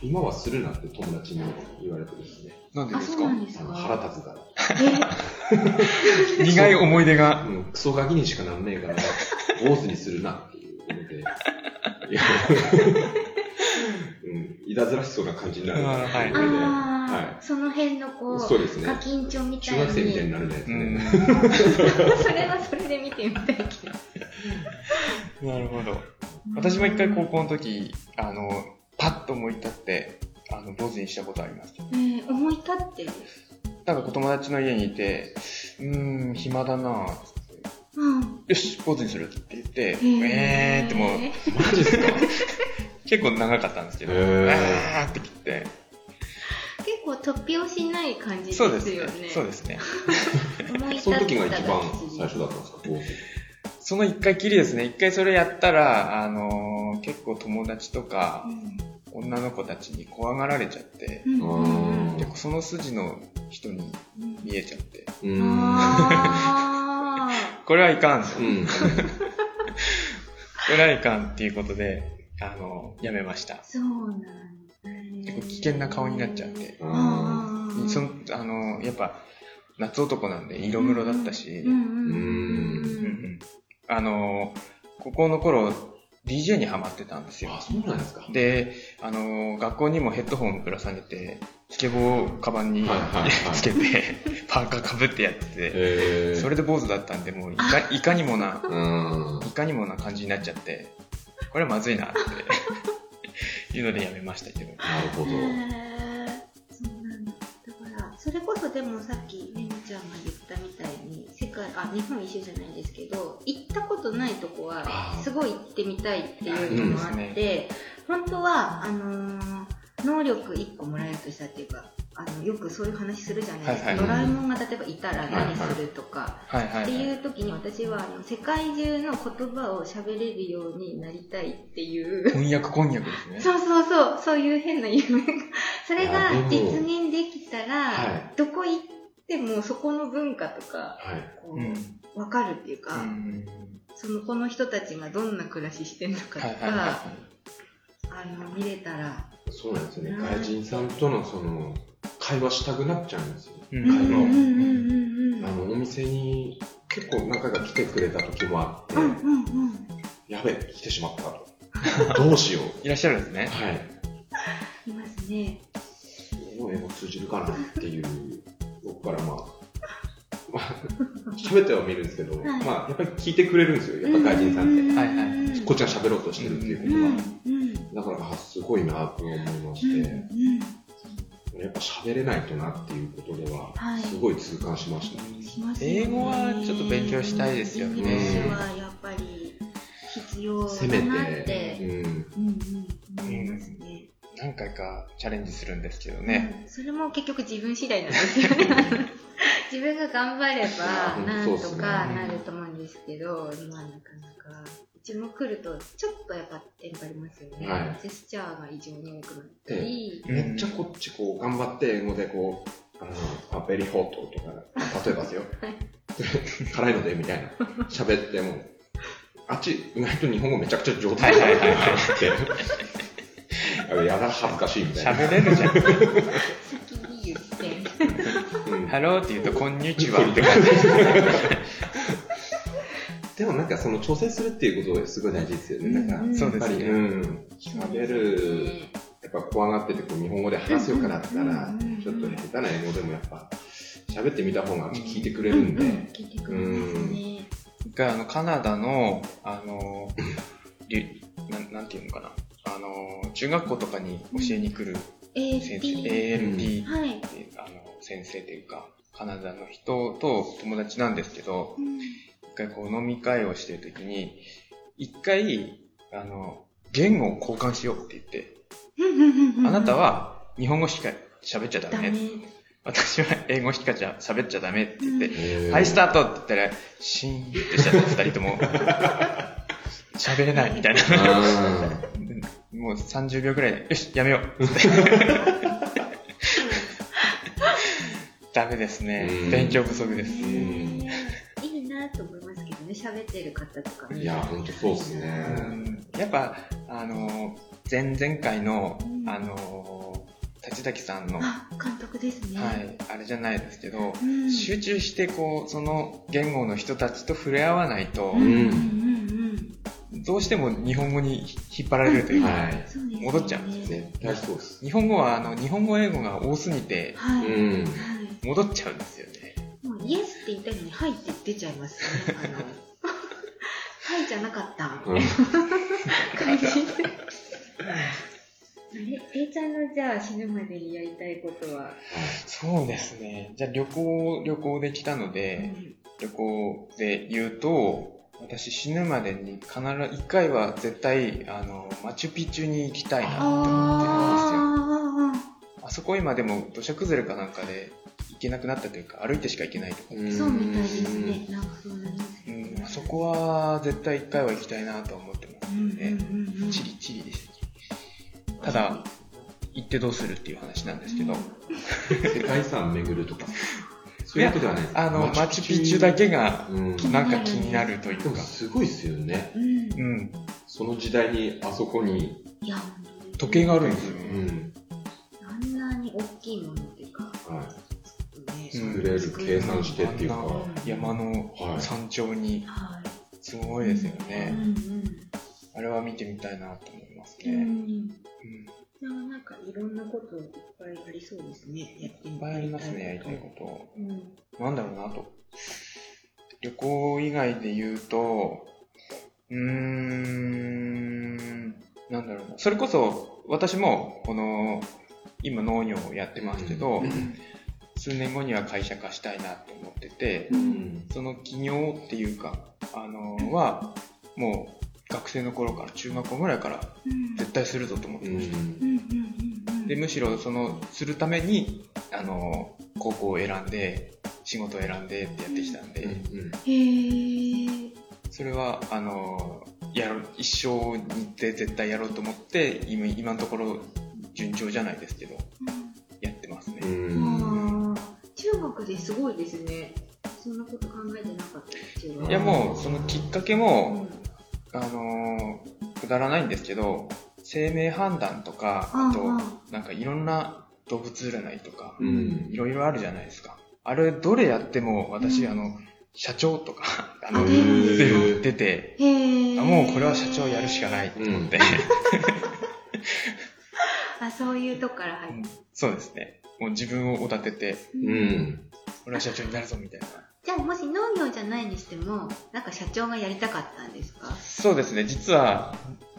[SPEAKER 3] 今はするなって友達に言われてですね。
[SPEAKER 2] あ
[SPEAKER 1] なんでですか？
[SPEAKER 2] そうなんです
[SPEAKER 3] あの
[SPEAKER 2] か
[SPEAKER 3] 腹立つから。
[SPEAKER 2] え？[LAUGHS]
[SPEAKER 1] 苦い思い出が。
[SPEAKER 3] うん、クソガキにしかなんねえから、坊主にするなっていうので、[LAUGHS] いたずらしそうな感じになるので、
[SPEAKER 2] あ
[SPEAKER 3] は
[SPEAKER 2] あ、その辺のこ
[SPEAKER 3] い。
[SPEAKER 2] う
[SPEAKER 3] そうですね
[SPEAKER 2] ガ。キンチョみたいに
[SPEAKER 3] 中学生みたいになるやつ
[SPEAKER 1] う
[SPEAKER 3] ね。
[SPEAKER 1] ん。[LAUGHS]
[SPEAKER 2] それはそれで見てみたいけど
[SPEAKER 1] なるほど。私も一回高校の時、あの、パッと思い立って、あの、坊主にしたことあります。
[SPEAKER 2] えー、思い立ってる？
[SPEAKER 1] なんか友達の家にいて、うーん、暇だなぁ、つって
[SPEAKER 2] うん
[SPEAKER 1] よし、坊主にするって言って、
[SPEAKER 2] ー
[SPEAKER 1] えーってもう、
[SPEAKER 3] マジっすか？
[SPEAKER 1] 今結構長かったんですけど、
[SPEAKER 3] へー
[SPEAKER 1] あーって切って、
[SPEAKER 2] 結構突飛をしない感じですよ
[SPEAKER 1] そうですね
[SPEAKER 2] ね。。
[SPEAKER 1] そうですね。
[SPEAKER 3] その時が一番
[SPEAKER 2] 時
[SPEAKER 3] 最初だったんですか [LAUGHS]
[SPEAKER 1] その一回きりですね。一回それやったら、あのー結構友達とか
[SPEAKER 2] う、ん
[SPEAKER 1] 女の子たちに怖がられちゃって
[SPEAKER 2] う、んうんうん
[SPEAKER 1] でその筋の人に見えちゃって、[LAUGHS] これはいかんと。こ
[SPEAKER 3] うん。[LAUGHS]
[SPEAKER 1] れはいかんっていうことで、あのーやめました。
[SPEAKER 2] ー。そうなんだ
[SPEAKER 1] 結構危険な顔になっちゃって、
[SPEAKER 3] あ
[SPEAKER 1] そのあのーやっぱ、夏男なんで色黒だったし、
[SPEAKER 2] うんうんうん
[SPEAKER 1] うんうん。あのーここの頃、DJ にハマってたんですよ。
[SPEAKER 3] あ、。そうなんですか。
[SPEAKER 1] で、あのー学校にもヘッドホンぶら下げて、スケボーをカバンにつけて、パーカーかぶってやってて、
[SPEAKER 3] へ
[SPEAKER 1] それで坊主だったんで、もういかいかにもな、
[SPEAKER 3] うん。
[SPEAKER 1] いかにもな感じになっちゃって、これはまずいなっていうのでやめましたけど。
[SPEAKER 3] なるほど。
[SPEAKER 2] へーそうなんだ。だから、それこそでもさっきめぐちゃんが言ったみたいに、世界、あ、日本一周じゃないですけど、行ったことないとこはすごい行ってみたいっていうのもあって、本当は、あのー能力1個もらえるとしたっていうか、あの、よくそういう話するじゃないですか。
[SPEAKER 1] はいはい
[SPEAKER 2] ドラえもんが例えばいたら何するとか、
[SPEAKER 1] はいはい、はい。
[SPEAKER 2] っていう時に私はあの世界中の言葉を喋れるようになりたいっていう
[SPEAKER 1] 翻訳こんにゃくですね。[LAUGHS]
[SPEAKER 2] そうそうそう、そういう変な夢が。[LAUGHS] それが実現できたら、
[SPEAKER 3] は
[SPEAKER 2] どこ行ってもそこの文化とか、
[SPEAKER 3] はい。
[SPEAKER 2] こ
[SPEAKER 1] うん。
[SPEAKER 2] う、わかるっていうか、
[SPEAKER 1] うん
[SPEAKER 2] その、この人たちがどんな暮らししてんのかとか、
[SPEAKER 1] はいはいは
[SPEAKER 2] あの、見れたら、
[SPEAKER 3] そうなんですよね。
[SPEAKER 2] うん
[SPEAKER 3] 外人さんとのその、会話したくなっちゃうんですよ。
[SPEAKER 1] い。
[SPEAKER 2] うん
[SPEAKER 3] 会話を
[SPEAKER 2] うんうん
[SPEAKER 3] あの、お店に結構何回か来てくれた時もあって、
[SPEAKER 2] うんうんうん
[SPEAKER 3] やべ、来てしまったと。[LAUGHS] どうしよう。
[SPEAKER 1] いらっしゃるんですね。
[SPEAKER 3] はい。
[SPEAKER 2] いますね。
[SPEAKER 3] もう英語通じるかなっていう、僕からまあ、まあ、喋っては見るんですけど、
[SPEAKER 2] はい
[SPEAKER 3] まあ、やっぱり聞いてくれるんですよ。やっぱ外人さんって。
[SPEAKER 1] はいはい
[SPEAKER 3] こっちが喋ろうとしてるっていうこと
[SPEAKER 2] うん
[SPEAKER 3] は。
[SPEAKER 2] うん
[SPEAKER 3] だから、あすごいなと思いまし
[SPEAKER 2] うん
[SPEAKER 3] て、
[SPEAKER 2] うん
[SPEAKER 3] やっぱ喋れないとなっていうことでは
[SPEAKER 2] は、い
[SPEAKER 3] すごい痛感しました。
[SPEAKER 2] しますよね
[SPEAKER 1] 英語はちょっと勉強したいですよね
[SPEAKER 2] はやっぱり必要
[SPEAKER 3] せめ
[SPEAKER 2] だなっ
[SPEAKER 3] て
[SPEAKER 2] て、、
[SPEAKER 3] うん。
[SPEAKER 2] うんうん、思いますね。
[SPEAKER 1] 何回かチャレンジするんですけどね。
[SPEAKER 2] うんそれも結局自分次第なんですよね。[LAUGHS] 自分が頑張れば
[SPEAKER 3] うん
[SPEAKER 2] なんとかなると思うんですけど、まあなかなか。うちも来るとちょっとやっぱテンパりますよね。
[SPEAKER 3] はい
[SPEAKER 2] ジェスチャーが異常に多くなったり。
[SPEAKER 1] うん
[SPEAKER 3] めっちゃこっちこう頑張って英語でこう、あの、あ、 very hot とか、例えばですよ。
[SPEAKER 2] はい
[SPEAKER 3] 辛いのでみたいな。[LAUGHS] 喋っても、あっち意外と日本語めちゃくちゃ上手
[SPEAKER 1] はいはいはい。
[SPEAKER 3] やだ恥ずかしいみたいな。
[SPEAKER 1] 喋れるじゃん。[LAUGHS]
[SPEAKER 2] 先に言って。
[SPEAKER 3] うん
[SPEAKER 1] ハローって言うと、こんにちはって感じ。
[SPEAKER 3] でもなんかその調整するっていうことすごい大事ですよね。なんか、やっぱり、うん。喋る、やっぱ怖がっててこう日本語で話すようかなったら
[SPEAKER 2] うんうんうん、
[SPEAKER 3] ちょっとね、下手な英語でもやっぱ、喋ってみた方が聞いてくれるんで、
[SPEAKER 2] 聞いてくれますね。
[SPEAKER 1] 一回、あの、カナダの、あの、りなんなんていうのかな。あの、中学校とかに教えに来る先生、
[SPEAKER 2] い。
[SPEAKER 1] っていうあの先生というか、カナダの人と友達なんですけど、
[SPEAKER 2] うん
[SPEAKER 1] 一回こう飲み会をしてるときに、一回、あの、言語を交換しようって言って、あなたは日本語しか喋っちゃダメ。
[SPEAKER 2] ダメ。
[SPEAKER 1] 私は英語しかじゃ喋っちゃダメって言って、
[SPEAKER 3] へー
[SPEAKER 1] はい、スタートって言ったら、シーンってしちゃって、二人とも。[LAUGHS] 喋れないみたいな。
[SPEAKER 3] あ
[SPEAKER 1] もう30秒くらいで、よし、やめよう。[LAUGHS] ダメですね
[SPEAKER 3] う。ん
[SPEAKER 1] 勉強不足です。
[SPEAKER 2] なと思いますけどね、喋ってる方とか。
[SPEAKER 3] ーいや、ほんとそうですね。
[SPEAKER 1] やっぱ、あの、前々回の
[SPEAKER 2] う、ん。
[SPEAKER 1] あの、立崎さんの、は
[SPEAKER 2] あ、監督ですね。
[SPEAKER 1] い、あれじゃないですけど、
[SPEAKER 2] うん。
[SPEAKER 1] 集中して、こう、その言語の人たちと触れ合わないと
[SPEAKER 2] う、ん。うんうん
[SPEAKER 1] どうしても日本語に引っ張られるというか、
[SPEAKER 3] はい。
[SPEAKER 1] 戻っちゃうんです
[SPEAKER 3] 絶対そうです。
[SPEAKER 1] 日本語は、あの、日本語英語が多すぎて、
[SPEAKER 2] はい。
[SPEAKER 1] 戻っちゃうんですよ。ね。
[SPEAKER 2] もうイエスって言ったのに、はいって出ちゃいますね。あの、[LAUGHS] はいじゃなかった。
[SPEAKER 3] うん
[SPEAKER 2] 感じ。[LAUGHS] え、えいちゃんのじゃあ死ぬまでにやりたいことは、
[SPEAKER 1] そうですね。じゃあ旅行、旅行で来たので、旅行で言うと、私死ぬまでに必ず1回は絶対あのマチュピチュに行きたいなって思ってるんですよ
[SPEAKER 2] あ
[SPEAKER 1] あそこ今でも土砂崩れかなんかで行けなくなったというか歩いてしか行けないとか、
[SPEAKER 2] あ、そうみたいですね。なんかそうなります
[SPEAKER 1] うん、あそこは絶対1回は行きたいなと思ってます
[SPEAKER 2] うんうん
[SPEAKER 1] ね、
[SPEAKER 2] うんうん。
[SPEAKER 1] チリチリでしただ行ってどうするっていう話なんですけど、
[SPEAKER 3] 世界遺産巡るとか、[LAUGHS] そういうことではない。
[SPEAKER 1] あのマチュピチュだけが
[SPEAKER 3] うん。
[SPEAKER 1] なんか気になるというか、
[SPEAKER 3] すごいですよね。
[SPEAKER 2] うん。
[SPEAKER 1] うん、
[SPEAKER 3] その時代にあそこに。
[SPEAKER 1] 時計があるんですよ、
[SPEAKER 3] うん。
[SPEAKER 2] あんなに大きいものっていうか、
[SPEAKER 3] はい。作れる、計算してっていうか、
[SPEAKER 1] 山の
[SPEAKER 3] はい
[SPEAKER 1] 山頂に
[SPEAKER 2] はい。
[SPEAKER 1] すごいですよ
[SPEAKER 2] う
[SPEAKER 1] ね、
[SPEAKER 2] ん
[SPEAKER 1] あれは見てみたいなと思います
[SPEAKER 2] うん。う
[SPEAKER 1] ね、
[SPEAKER 2] ん。
[SPEAKER 1] うん
[SPEAKER 2] なんなんかいろんなこといっぱいありそうですね。やってみ
[SPEAKER 1] いっぱいありますねやりたいこと
[SPEAKER 2] うん。
[SPEAKER 1] なんだろうなと。旅行以外で言うと、うーん、なんだろうな。それこそ、私も、この、今農業をやってますけど、
[SPEAKER 3] うん
[SPEAKER 1] 数年後には会社化したいなと思ってて、
[SPEAKER 3] うん。
[SPEAKER 1] その起業っていうか、あの、は、もう、学生の頃から、中学校ぐらいから、
[SPEAKER 2] うん。
[SPEAKER 1] 絶対するぞと思ってました。で、むしろ、その、するために、あの、高校を選んで、仕事を選んでってやってきたんで、
[SPEAKER 3] うん。
[SPEAKER 1] それは、あの、やろ、一生にって絶対やろうと思って、今、今のところ順調じゃないですけど、やってますね。
[SPEAKER 2] 中学ですごいですね。そんなこと考えてなかった
[SPEAKER 1] いや、もう、そのきっかけも、あの、くだらないんですけど、生命判断とか、あと、なんかいろんな動物占いとか、
[SPEAKER 3] うん
[SPEAKER 1] いろいろあるじゃないですか。あれ、どれやっても、私、
[SPEAKER 2] うん
[SPEAKER 1] あの、社長とか、あの、
[SPEAKER 2] あ出るんですか
[SPEAKER 1] 出て。あもうこれは社長やるしかないと思って、[LAUGHS] [LAUGHS]
[SPEAKER 2] あ、そういうとこから入って。
[SPEAKER 1] そうですね。もう自分をお立てて、
[SPEAKER 3] うん。
[SPEAKER 1] 俺は社長になるぞみたいな。
[SPEAKER 2] じゃあ、もし農業じゃないにしても、なんか社長がやりたかったんですか？
[SPEAKER 1] そうですね。実は、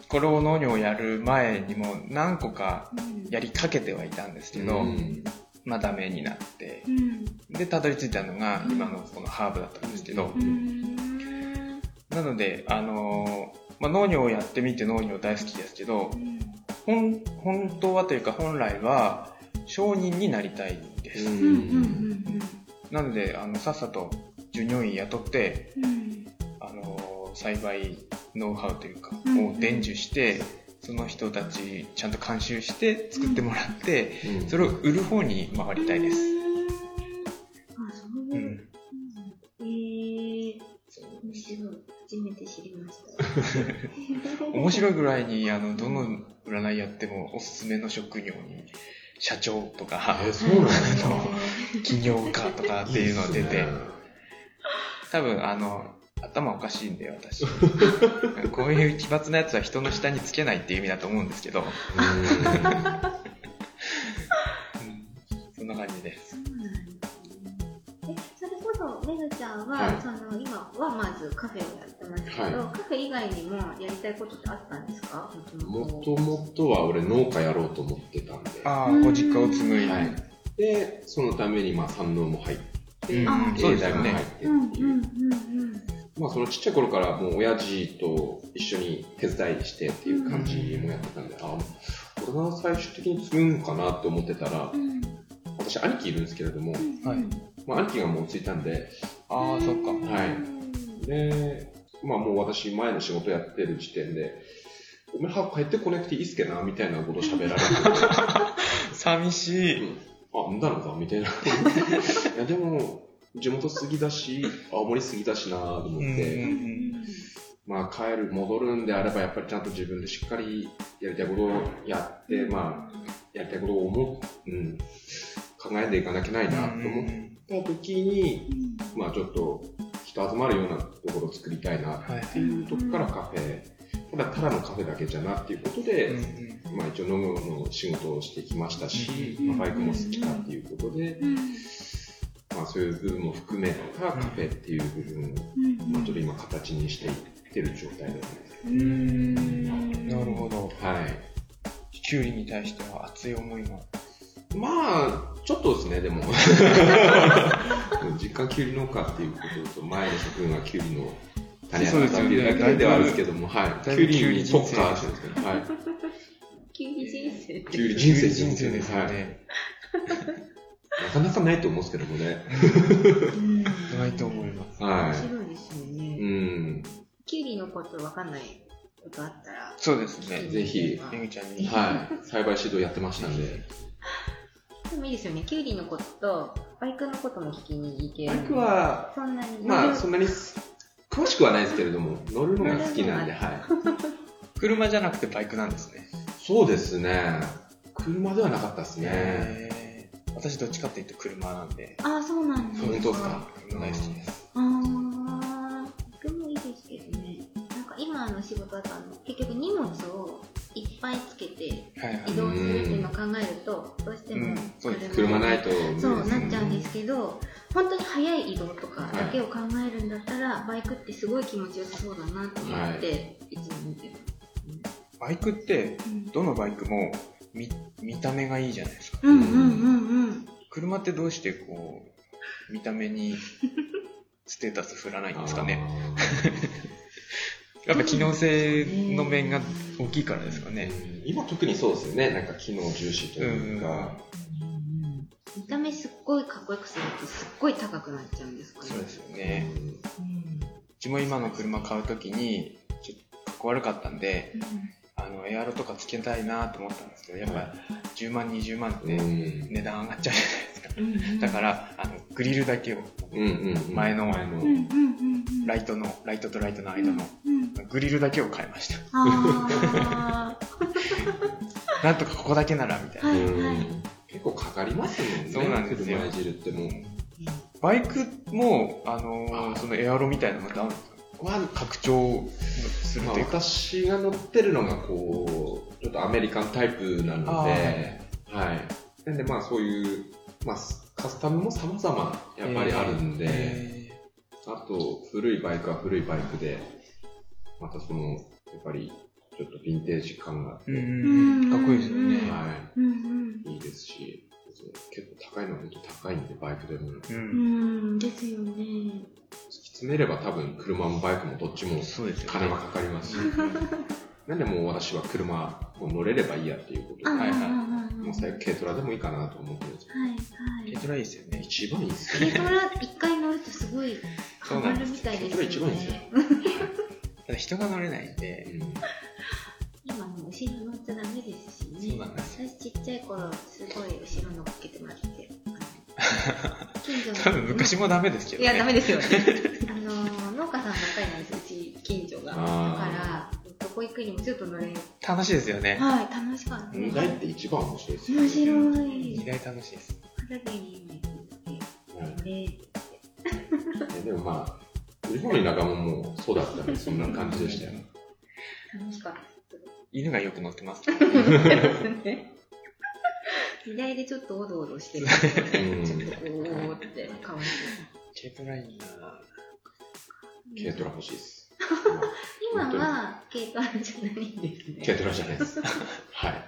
[SPEAKER 1] これを農業をやる前にも何個かやりかけてはいたんですけど、
[SPEAKER 3] うん
[SPEAKER 1] まあダメになって、
[SPEAKER 2] うん。
[SPEAKER 1] で、たどり着いたのが今のこのハーブだったんですけど
[SPEAKER 2] う、ん。
[SPEAKER 1] なので、あのーまあ、農業をやってみて農業大好きですけど、本本当はというか本来は商人になりたいんです。なので、あの、さっさと従業員雇って、
[SPEAKER 2] うん。
[SPEAKER 1] あの、栽培ノウハウというか、
[SPEAKER 2] うん
[SPEAKER 1] を伝授して、その人たちちゃんと監修して作ってもらって、
[SPEAKER 3] うん
[SPEAKER 1] それを売る方に回りたいです。
[SPEAKER 2] あ、そう
[SPEAKER 1] う
[SPEAKER 2] いう。
[SPEAKER 1] ん。
[SPEAKER 2] えー、
[SPEAKER 1] そう
[SPEAKER 2] 面白い。初めて知りました。[LAUGHS]
[SPEAKER 1] 面白いぐらいに、あの、どの占いやってもおすすめの職業に、社長とか、
[SPEAKER 3] え、そうなん
[SPEAKER 1] 業家とかっていうのが出て。
[SPEAKER 3] いいね、
[SPEAKER 1] 多分、あの、頭おかしいんで、私。[LAUGHS] こういう奇抜なやつは人の下につけないっていう意味だと思うんですけど、うん。[LAUGHS] そんな感じです。
[SPEAKER 2] めぐちゃんは、
[SPEAKER 3] はい
[SPEAKER 2] その、今はまずカフェをやってますけど、
[SPEAKER 3] は
[SPEAKER 2] カフェ以外にもやりたいことってあったんですか？
[SPEAKER 3] もともとは俺農家やろうと思ってたんで。
[SPEAKER 1] ああ、
[SPEAKER 2] うん
[SPEAKER 1] ご実家を継ぐ。
[SPEAKER 3] はい。で、そのためにまあ産農も入って、経済も入ってって
[SPEAKER 2] うん、うん、うん、
[SPEAKER 3] いう。まあそのちっちゃい頃からもう親父と一緒に手伝いしてっていう感じもやってたんで、あ、俺が最終的に継ぐんかなって思ってたら
[SPEAKER 2] う、ん。
[SPEAKER 3] 私兄貴いるんですけれども、
[SPEAKER 1] はい
[SPEAKER 3] まあ兄貴がもう継いたんで、
[SPEAKER 1] ああ、そっか。
[SPEAKER 3] はい。で、まあもう私前の仕事やってる時点で、お前早く帰ってこなくていいっすけな、みたいなこと喋られて [LAUGHS]
[SPEAKER 1] 寂しい。
[SPEAKER 3] あ、んだのかみたいな。[LAUGHS] いや、でも、地元杉だし、青森杉だしなと思って、
[SPEAKER 1] うんうん
[SPEAKER 3] まあ帰る、戻るんであれば、やっぱりちゃんと自分でしっかりやりたいことをやって、まあ、やりたいことを思う、うん、考えていかなきゃないなと思った時に、まあちょっと人集まるようなところを作りたいなっていうとこからカフェ、ただただのカフェだけじゃなっていうことで、
[SPEAKER 1] うんうん
[SPEAKER 3] まあ一応農業の仕事をしてきましたし、バイクも好きだっていうことで、
[SPEAKER 2] うん
[SPEAKER 3] まあそういう部分も含めたカフェっていう部分を、まあちょっと今形にしていってる状態ですね。
[SPEAKER 1] うーんなるほど。
[SPEAKER 3] はい。
[SPEAKER 1] キュウリに対しては熱い思いが。
[SPEAKER 3] まあ、ちょっとですね、でも。実家キュウリ農家っていうことと、前の職業がキュウリの種
[SPEAKER 1] そうですよね
[SPEAKER 3] っていうだけではあるんですけども、はい。キ
[SPEAKER 1] だいぶ
[SPEAKER 3] ュウリに特化してるんですけど、はい。
[SPEAKER 2] キュウリ人生
[SPEAKER 3] キュウリ人生
[SPEAKER 1] 人生ですよ
[SPEAKER 3] はい
[SPEAKER 1] ね。
[SPEAKER 3] なかなかないと思うんですけどもね。
[SPEAKER 2] うん
[SPEAKER 1] ないと思います。
[SPEAKER 3] は
[SPEAKER 2] 面白いですよ
[SPEAKER 3] い。
[SPEAKER 2] ね。
[SPEAKER 3] うん。
[SPEAKER 2] キュウリのことわかんないことあったら、
[SPEAKER 1] そうですね。
[SPEAKER 3] ぜひ
[SPEAKER 1] めぐちゃんに。
[SPEAKER 3] はい。栽培指導やってましたんで。
[SPEAKER 2] でもいいですよね。キュウリのことと、バイクのことも聞きに行ける。
[SPEAKER 3] バイク、は、
[SPEAKER 2] そんなに。
[SPEAKER 3] まあ、そんなに詳しくはないですけれども、乗るのが好きなんで、はい。[LAUGHS]
[SPEAKER 1] 車じゃなくてバイクなんですね。
[SPEAKER 3] そうですね。車ではなかったですね。
[SPEAKER 1] 私どっちかっていうと車なんで。
[SPEAKER 2] ああ、そうなんです
[SPEAKER 3] 本当ですか？
[SPEAKER 1] 車大好きです。
[SPEAKER 2] ああ、僕もいいですけどね。なんか今の仕事だとあの、結局荷物をいっぱいつけて。移動するっていうのを考えると、どうしても
[SPEAKER 1] うんそうです
[SPEAKER 3] 車ないと、
[SPEAKER 2] そうなっちゃうんですけど、本当に速い移動とかだけを考えるんだったら、バイクってすごい気持ちよさそうだなと思って、いつも見てます。
[SPEAKER 1] バイクって、
[SPEAKER 2] うん
[SPEAKER 1] どのバイクも見見た目がいいじゃないですか。
[SPEAKER 2] うんうんうんうん。
[SPEAKER 1] 車ってどうしてこう、見た目にステータス振らないんですかね。やっぱ機能性の面が大きいからですかね。
[SPEAKER 3] 今特にそうですよね。なんか機能重視というか。
[SPEAKER 2] 見た目すっごいかっこよくするとすっごい高くなっちゃうんですかね。
[SPEAKER 1] そうですよね。
[SPEAKER 2] うん
[SPEAKER 1] うちも今の車買うときに、ちょっとかっこ悪かったんで、あの、エアロとかつけたいなと思ったんですけど、やっぱ10万、20万って
[SPEAKER 3] うん。
[SPEAKER 1] 値段上がっちゃうじゃないですか。
[SPEAKER 2] うんうん
[SPEAKER 1] だから、あの、グリルだけを、
[SPEAKER 3] うんうんうん。
[SPEAKER 1] 前の
[SPEAKER 3] 前の
[SPEAKER 1] ライトの、ライトとライトの間の、
[SPEAKER 2] うん
[SPEAKER 1] グリルだけを変えました。
[SPEAKER 2] あ [LAUGHS]
[SPEAKER 1] なんとかここだけなら、みたいな。
[SPEAKER 2] はい
[SPEAKER 3] うん。結構かかりますもんね。
[SPEAKER 1] そうなんですよ。
[SPEAKER 3] 車いじるってもう。
[SPEAKER 1] バイクも、あのそのエアロみたいなのってあるんですか
[SPEAKER 3] は
[SPEAKER 1] 拡張する
[SPEAKER 3] まあ、
[SPEAKER 1] というか。
[SPEAKER 3] 私が乗ってるのがこう、ちょっとアメリカンタイプなので、はい。なんでまあそういう、まあカスタムも様々やっぱりあるんで、
[SPEAKER 1] え
[SPEAKER 3] あと古いバイクは古いバイクで、またその、やっぱりちょっとヴィンテージ感があって、
[SPEAKER 1] かっこいいですよね。
[SPEAKER 3] はい、いいですし、結構高いのは本当高いんで、バイクでも。
[SPEAKER 1] う。
[SPEAKER 2] うんんですよね。
[SPEAKER 3] 詰めれば多分車もバイクもどっちも。金はかかりますし、[LAUGHS] なんでもう私は車を乗れればいいやっていうことで、
[SPEAKER 1] はいはい
[SPEAKER 2] は
[SPEAKER 3] もう最悪軽トラでもいいかなと思ってるんですよ。
[SPEAKER 2] はい
[SPEAKER 1] 軽トラいいですよね。
[SPEAKER 3] 一番いいです
[SPEAKER 2] 軽
[SPEAKER 3] よね。
[SPEAKER 2] トラ一回乗るとすごいハマるみたいですよね。
[SPEAKER 3] 軽トラ一番いいですよ
[SPEAKER 1] ただ人が乗れないんで、
[SPEAKER 2] 今もう後ろ乗っちゃダメですしね。
[SPEAKER 1] そうなんです
[SPEAKER 2] 私ちっちゃい頃すごい後ろ乗っけてもらって。[LAUGHS] 近所の
[SPEAKER 1] 多分昔もダメですけどね。
[SPEAKER 2] いや、ダメですよね。どこ行くにもちょっと乗れる。
[SPEAKER 1] 楽しいですよね。
[SPEAKER 2] はい、楽しかった
[SPEAKER 3] 荷台って一番面白いですよ、
[SPEAKER 2] 面白い。
[SPEAKER 1] 意外楽しいです。
[SPEAKER 2] 片手に今行って、
[SPEAKER 3] はい
[SPEAKER 2] で、
[SPEAKER 3] もまあ、日本の田舎ももうそうだったんで、そんな感じでしたよ。
[SPEAKER 2] 楽しかった。
[SPEAKER 1] 犬がよく乗ってます。
[SPEAKER 2] 荷台でちょっとおどおどしてる。
[SPEAKER 3] うん
[SPEAKER 2] ちょっとこうって、かわい
[SPEAKER 1] 軽トラいいなぁ
[SPEAKER 3] 軽トラ欲しいです。
[SPEAKER 2] 今は軽トラじゃないんですね。
[SPEAKER 3] 軽トラじゃないです。[LAUGHS] はい。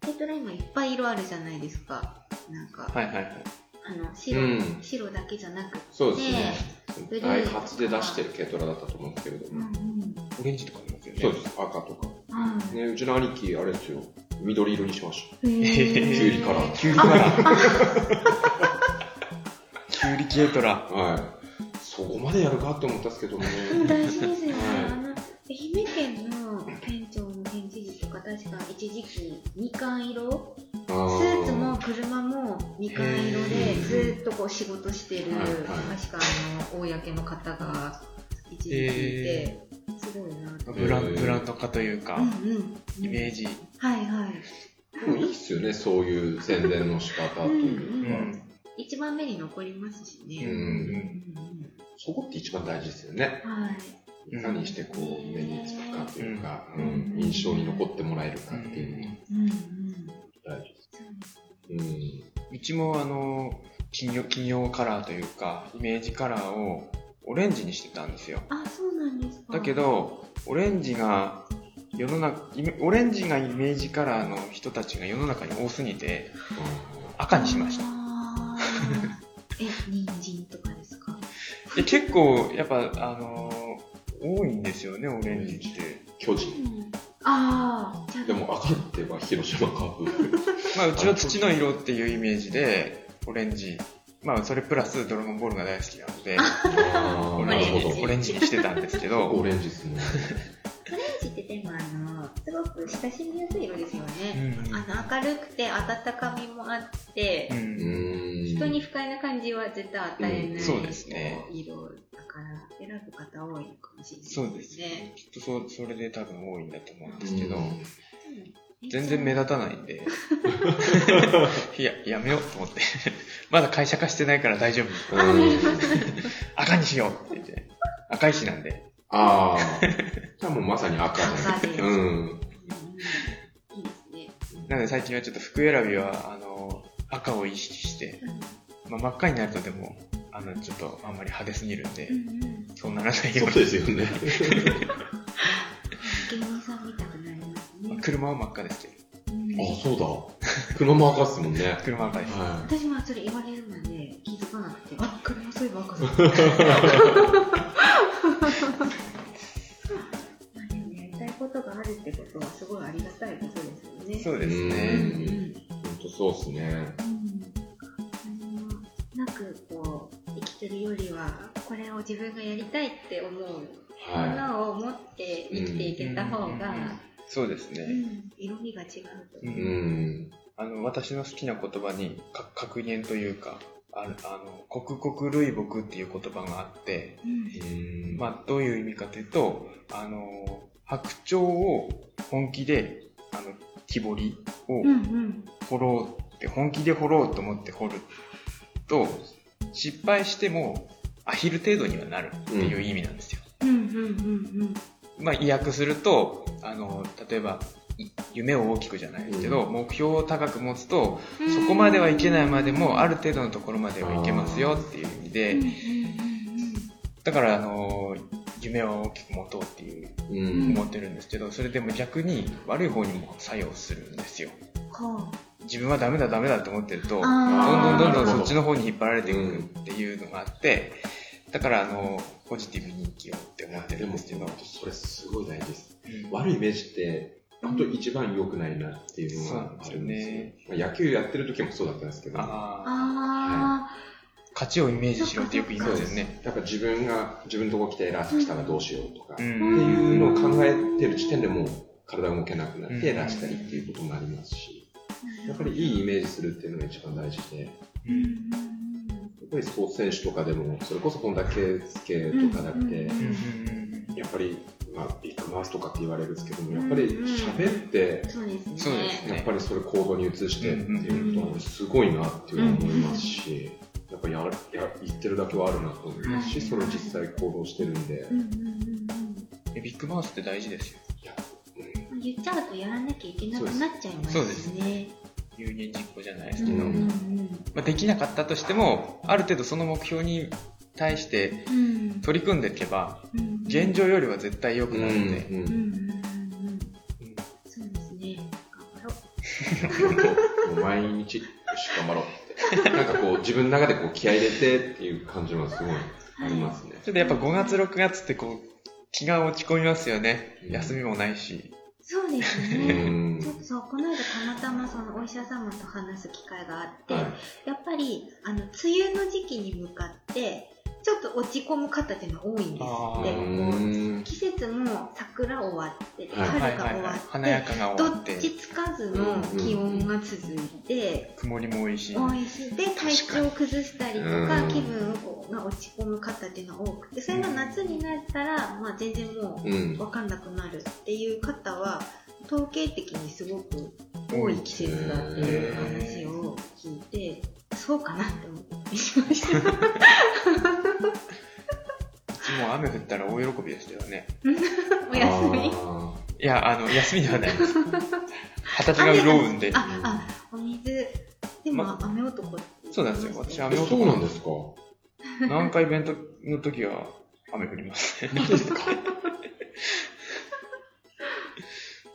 [SPEAKER 2] 軽トラ今いっぱい色あるじゃないですか。なんか、
[SPEAKER 1] はいはいはい。
[SPEAKER 2] あの、白、
[SPEAKER 3] うん
[SPEAKER 2] 白だけじゃなくて、
[SPEAKER 3] そうですね。ダイハツで出してる軽トラだったと思うんですけれど
[SPEAKER 2] うんう
[SPEAKER 3] も。
[SPEAKER 2] ん。
[SPEAKER 1] オレンジとかありますよね。
[SPEAKER 3] そうです。赤とか。
[SPEAKER 2] はい
[SPEAKER 3] ね、うちの兄貴、あれですよ。緑色にしまし
[SPEAKER 2] へー
[SPEAKER 3] キュウリから
[SPEAKER 1] キュウリから。キュウリ軽 [LAUGHS] トラ。
[SPEAKER 3] た。はい。そこまでやるかって思ったんですけどね。
[SPEAKER 2] 大事ですよね。
[SPEAKER 3] はい
[SPEAKER 2] あの、愛媛県の県庁の県知事とか、確か一時期、みかん色
[SPEAKER 3] ス
[SPEAKER 2] スーツも車もみかん色
[SPEAKER 1] へ
[SPEAKER 2] で
[SPEAKER 1] ー
[SPEAKER 2] ずーっとこう仕事してる、
[SPEAKER 3] はいはい
[SPEAKER 2] 確かあの、公の方が一時期いて、すごいなと。
[SPEAKER 1] ブラブランド化というか
[SPEAKER 2] うん、うん。
[SPEAKER 1] イメージ。
[SPEAKER 2] はいはい。
[SPEAKER 3] でもいいっすよね、そういう宣伝の仕方というか。
[SPEAKER 1] うん。
[SPEAKER 2] 一番目に残りますしね。
[SPEAKER 3] うん
[SPEAKER 2] うん
[SPEAKER 3] そこって一番大事ですよね。
[SPEAKER 2] うんはい。
[SPEAKER 3] いかにしてこう、目につくかというか、
[SPEAKER 2] う
[SPEAKER 3] うんん印象に残ってもらえるか
[SPEAKER 1] う
[SPEAKER 3] っていうのが
[SPEAKER 1] ん
[SPEAKER 2] うんうん。
[SPEAKER 3] 大事です。
[SPEAKER 2] そう
[SPEAKER 3] うん。
[SPEAKER 1] うちもあの、企業、企業カラーというか、イメージカラーをオレンジにしてたんですよ。
[SPEAKER 2] あ、そうなんですか。
[SPEAKER 1] だけ、ど、オレンジが、世の中、オレンジがイメージカラーの人たちが世の中に多すぎて、赤にしました。
[SPEAKER 2] で
[SPEAKER 1] 結構、やっぱ、あのー多いんですよね、オレンジって。
[SPEAKER 3] 巨人。
[SPEAKER 2] ああ、
[SPEAKER 3] でも赤って言えば広島カープ。
[SPEAKER 1] まあ、うちの土の色っていうイメージで、オレンジ。まあ、それプラスドラゴンボールが大好きなので、
[SPEAKER 3] あーなるほど。
[SPEAKER 1] オレンジにしてたんですけど、
[SPEAKER 3] オレンジですね。[LAUGHS]
[SPEAKER 2] オレンジってでもあの、すごく親しみやすい色ですよ
[SPEAKER 1] う
[SPEAKER 2] ね。
[SPEAKER 1] ん
[SPEAKER 2] あの、明るくて温かみもあって、
[SPEAKER 1] う
[SPEAKER 3] うん。
[SPEAKER 2] 人に不快な感じは絶対与えない、
[SPEAKER 1] うんそうですね
[SPEAKER 2] 色だから選ぶ方多いかもしれないですね。
[SPEAKER 1] そうですね。きっとそう、それで多分多いんだと思うんですけど、
[SPEAKER 3] うん
[SPEAKER 1] 全然目立たないんで、[LAUGHS] いや、やめようと思って。[LAUGHS] まだ会社化してないから大丈夫。
[SPEAKER 3] うん
[SPEAKER 1] 赤にしようって言って。赤石なんで。
[SPEAKER 3] ああ。じゃあもうまさに赤だね。
[SPEAKER 2] 赤です
[SPEAKER 3] うん。
[SPEAKER 1] なので最近はちょっと服選びは、あの、赤を意識して、まあ、真っ赤になるとでも、あの、ちょっとあんまり派手すぎるんで
[SPEAKER 2] う、んうん。
[SPEAKER 1] そうならないよ
[SPEAKER 3] そうう
[SPEAKER 1] に。
[SPEAKER 3] ですよね。
[SPEAKER 2] 芸人さん見たくなりますね。
[SPEAKER 1] 車は真っ赤ですけど。
[SPEAKER 2] うん
[SPEAKER 3] あ、そうだ。車も赤っすもんね。[LAUGHS]
[SPEAKER 1] 車は赤です。
[SPEAKER 3] は
[SPEAKER 2] 私もそれ言われるまで気づかなくて、あ、車そういえば赤 [LAUGHS] やりたいことがあるってことはすごいありがたいことですよね。
[SPEAKER 1] そうです
[SPEAKER 3] う
[SPEAKER 1] ね。
[SPEAKER 3] ん
[SPEAKER 2] うん
[SPEAKER 3] い。本当そうっすね。
[SPEAKER 2] なくこう生きてるよりはこれを自分がやりたいって思うも
[SPEAKER 3] は
[SPEAKER 2] のを持って生きていけた方が、
[SPEAKER 1] そうですね。
[SPEAKER 2] うん色味が違うう。
[SPEAKER 3] うん。
[SPEAKER 1] あの、私の好きな言葉に、か格言というか、あの、あの刻々類木っていう言葉があって、
[SPEAKER 2] うん
[SPEAKER 3] うん
[SPEAKER 1] まあ、どういう意味かというと、あの、白鳥を本気で、あの、木彫りを掘ろうって、本気で掘ろうと思って掘ると、失敗してもアヒル程度にはなるっていう意味なんですよ。まあ、意訳すると、あの、例えば、い夢を大きくじゃないですけど、
[SPEAKER 3] う
[SPEAKER 1] 目標を高く持つと、
[SPEAKER 2] うん。
[SPEAKER 1] そこまではいけないまでも、ある程度のところまではいけますよっていう意味で。だから、あの、夢を大きく持とうっていう、
[SPEAKER 3] うん。
[SPEAKER 1] 思ってるんですけど、それでも逆に悪い方にも作用するんですよ。
[SPEAKER 2] うんは
[SPEAKER 1] 自分はダメだダメだって思ってると、どんどんどんどんそっちの方に引っ張られていくっていうのがあって、だから、あの、ポジティブに生きようって思ってるんですけど、
[SPEAKER 3] それすごい大事です。
[SPEAKER 1] うん。
[SPEAKER 3] 悪いイメージって、本当一番良くないなっていうのがあるんですよ。まあ野球やってる時もそうだったんですけど、
[SPEAKER 2] あ
[SPEAKER 1] あ
[SPEAKER 2] あ
[SPEAKER 1] あ、勝ちをイメージしろってよく言いますよね。
[SPEAKER 3] やっぱ自分が、自分のとこ来てラッシュ来たらどうしようとか、
[SPEAKER 1] う
[SPEAKER 3] って
[SPEAKER 1] ん。
[SPEAKER 3] いうのを考えてる時点でもう体動けなくなって
[SPEAKER 1] うん。
[SPEAKER 3] ラッシュしたりっていうこともありますし、やっぱりいいイメージするっていうのが一番大事で、やっぱりスポーツ選手とかでも、それこそ本田圭佑とかだって、やっぱり、まあ、ビッグマウスとかって言われるんですけども、やっぱり喋って、
[SPEAKER 2] そうですね。
[SPEAKER 1] そうですね。
[SPEAKER 3] やっぱりそれ行動に移してっていうことはすごいなっていうのは思いますし、やっぱやや言ってるだけはあるなと思いますし、
[SPEAKER 2] はい
[SPEAKER 3] それを実際行動してるんで、
[SPEAKER 2] うんうんうん
[SPEAKER 1] えビッグマウスって大事ですよ。
[SPEAKER 3] いや
[SPEAKER 2] うん。言っちゃうとやらなきゃいけなくなっちゃいます
[SPEAKER 1] そうです
[SPEAKER 2] ね。
[SPEAKER 1] 有言実行じゃないですけど、
[SPEAKER 2] うんうんうん。
[SPEAKER 1] まあ、できなかったとしても、ある程度その目標に対して
[SPEAKER 2] うん。
[SPEAKER 1] 取り組んでいけば、
[SPEAKER 2] うん
[SPEAKER 1] 現状よりは絶対良くなるんで、
[SPEAKER 2] そうですね。頑張ろう。[LAUGHS]
[SPEAKER 3] 毎日頑張ろう。[LAUGHS] なんかこう自分の中でこう気合い入れてっていう感じはすごいありますね。
[SPEAKER 1] ちょっとやっぱ5月6月ってこう、気が落ち込みますよね。
[SPEAKER 3] うん
[SPEAKER 1] 休みもないし。
[SPEAKER 2] そうです
[SPEAKER 3] う
[SPEAKER 2] ね。
[SPEAKER 3] ん
[SPEAKER 2] ちょっとそう、この間たまたまそのお医者様と話す機会があって、
[SPEAKER 3] はい
[SPEAKER 2] やっぱり、あの、梅雨の時期に向かって、ちょっと落ち込む方っていうのが多いんです
[SPEAKER 1] あ
[SPEAKER 2] って。季節も桜終わってて、
[SPEAKER 3] はい
[SPEAKER 2] 春
[SPEAKER 1] はいはいはい
[SPEAKER 2] が終わって、。
[SPEAKER 1] 華やかが終わっ、
[SPEAKER 2] どってちつかずの気温が続いて、
[SPEAKER 1] 曇りも多いし。
[SPEAKER 2] 多いし、で、体調を崩したりとか
[SPEAKER 3] う、ん
[SPEAKER 2] 気分が落ち込む方っていうのが多くて、それが夏になったら、まあ全然もう、
[SPEAKER 3] うん。
[SPEAKER 2] わかんなくなるっていう方は、統計的にすごく多い季節だっていう話を聞いて、そうかなって思ってしました。
[SPEAKER 1] も雨降ったら大喜びですけどね。
[SPEAKER 2] お休み？
[SPEAKER 3] あ
[SPEAKER 1] いや、あの、休みではないです。畑が潤うんで。
[SPEAKER 2] あ、あ、お水。でも、
[SPEAKER 1] ま
[SPEAKER 2] 雨男
[SPEAKER 1] そうなんですよ私
[SPEAKER 3] ー
[SPEAKER 1] 雨男
[SPEAKER 3] えそうなんですか？
[SPEAKER 1] なんかイベントの時は雨降りますね。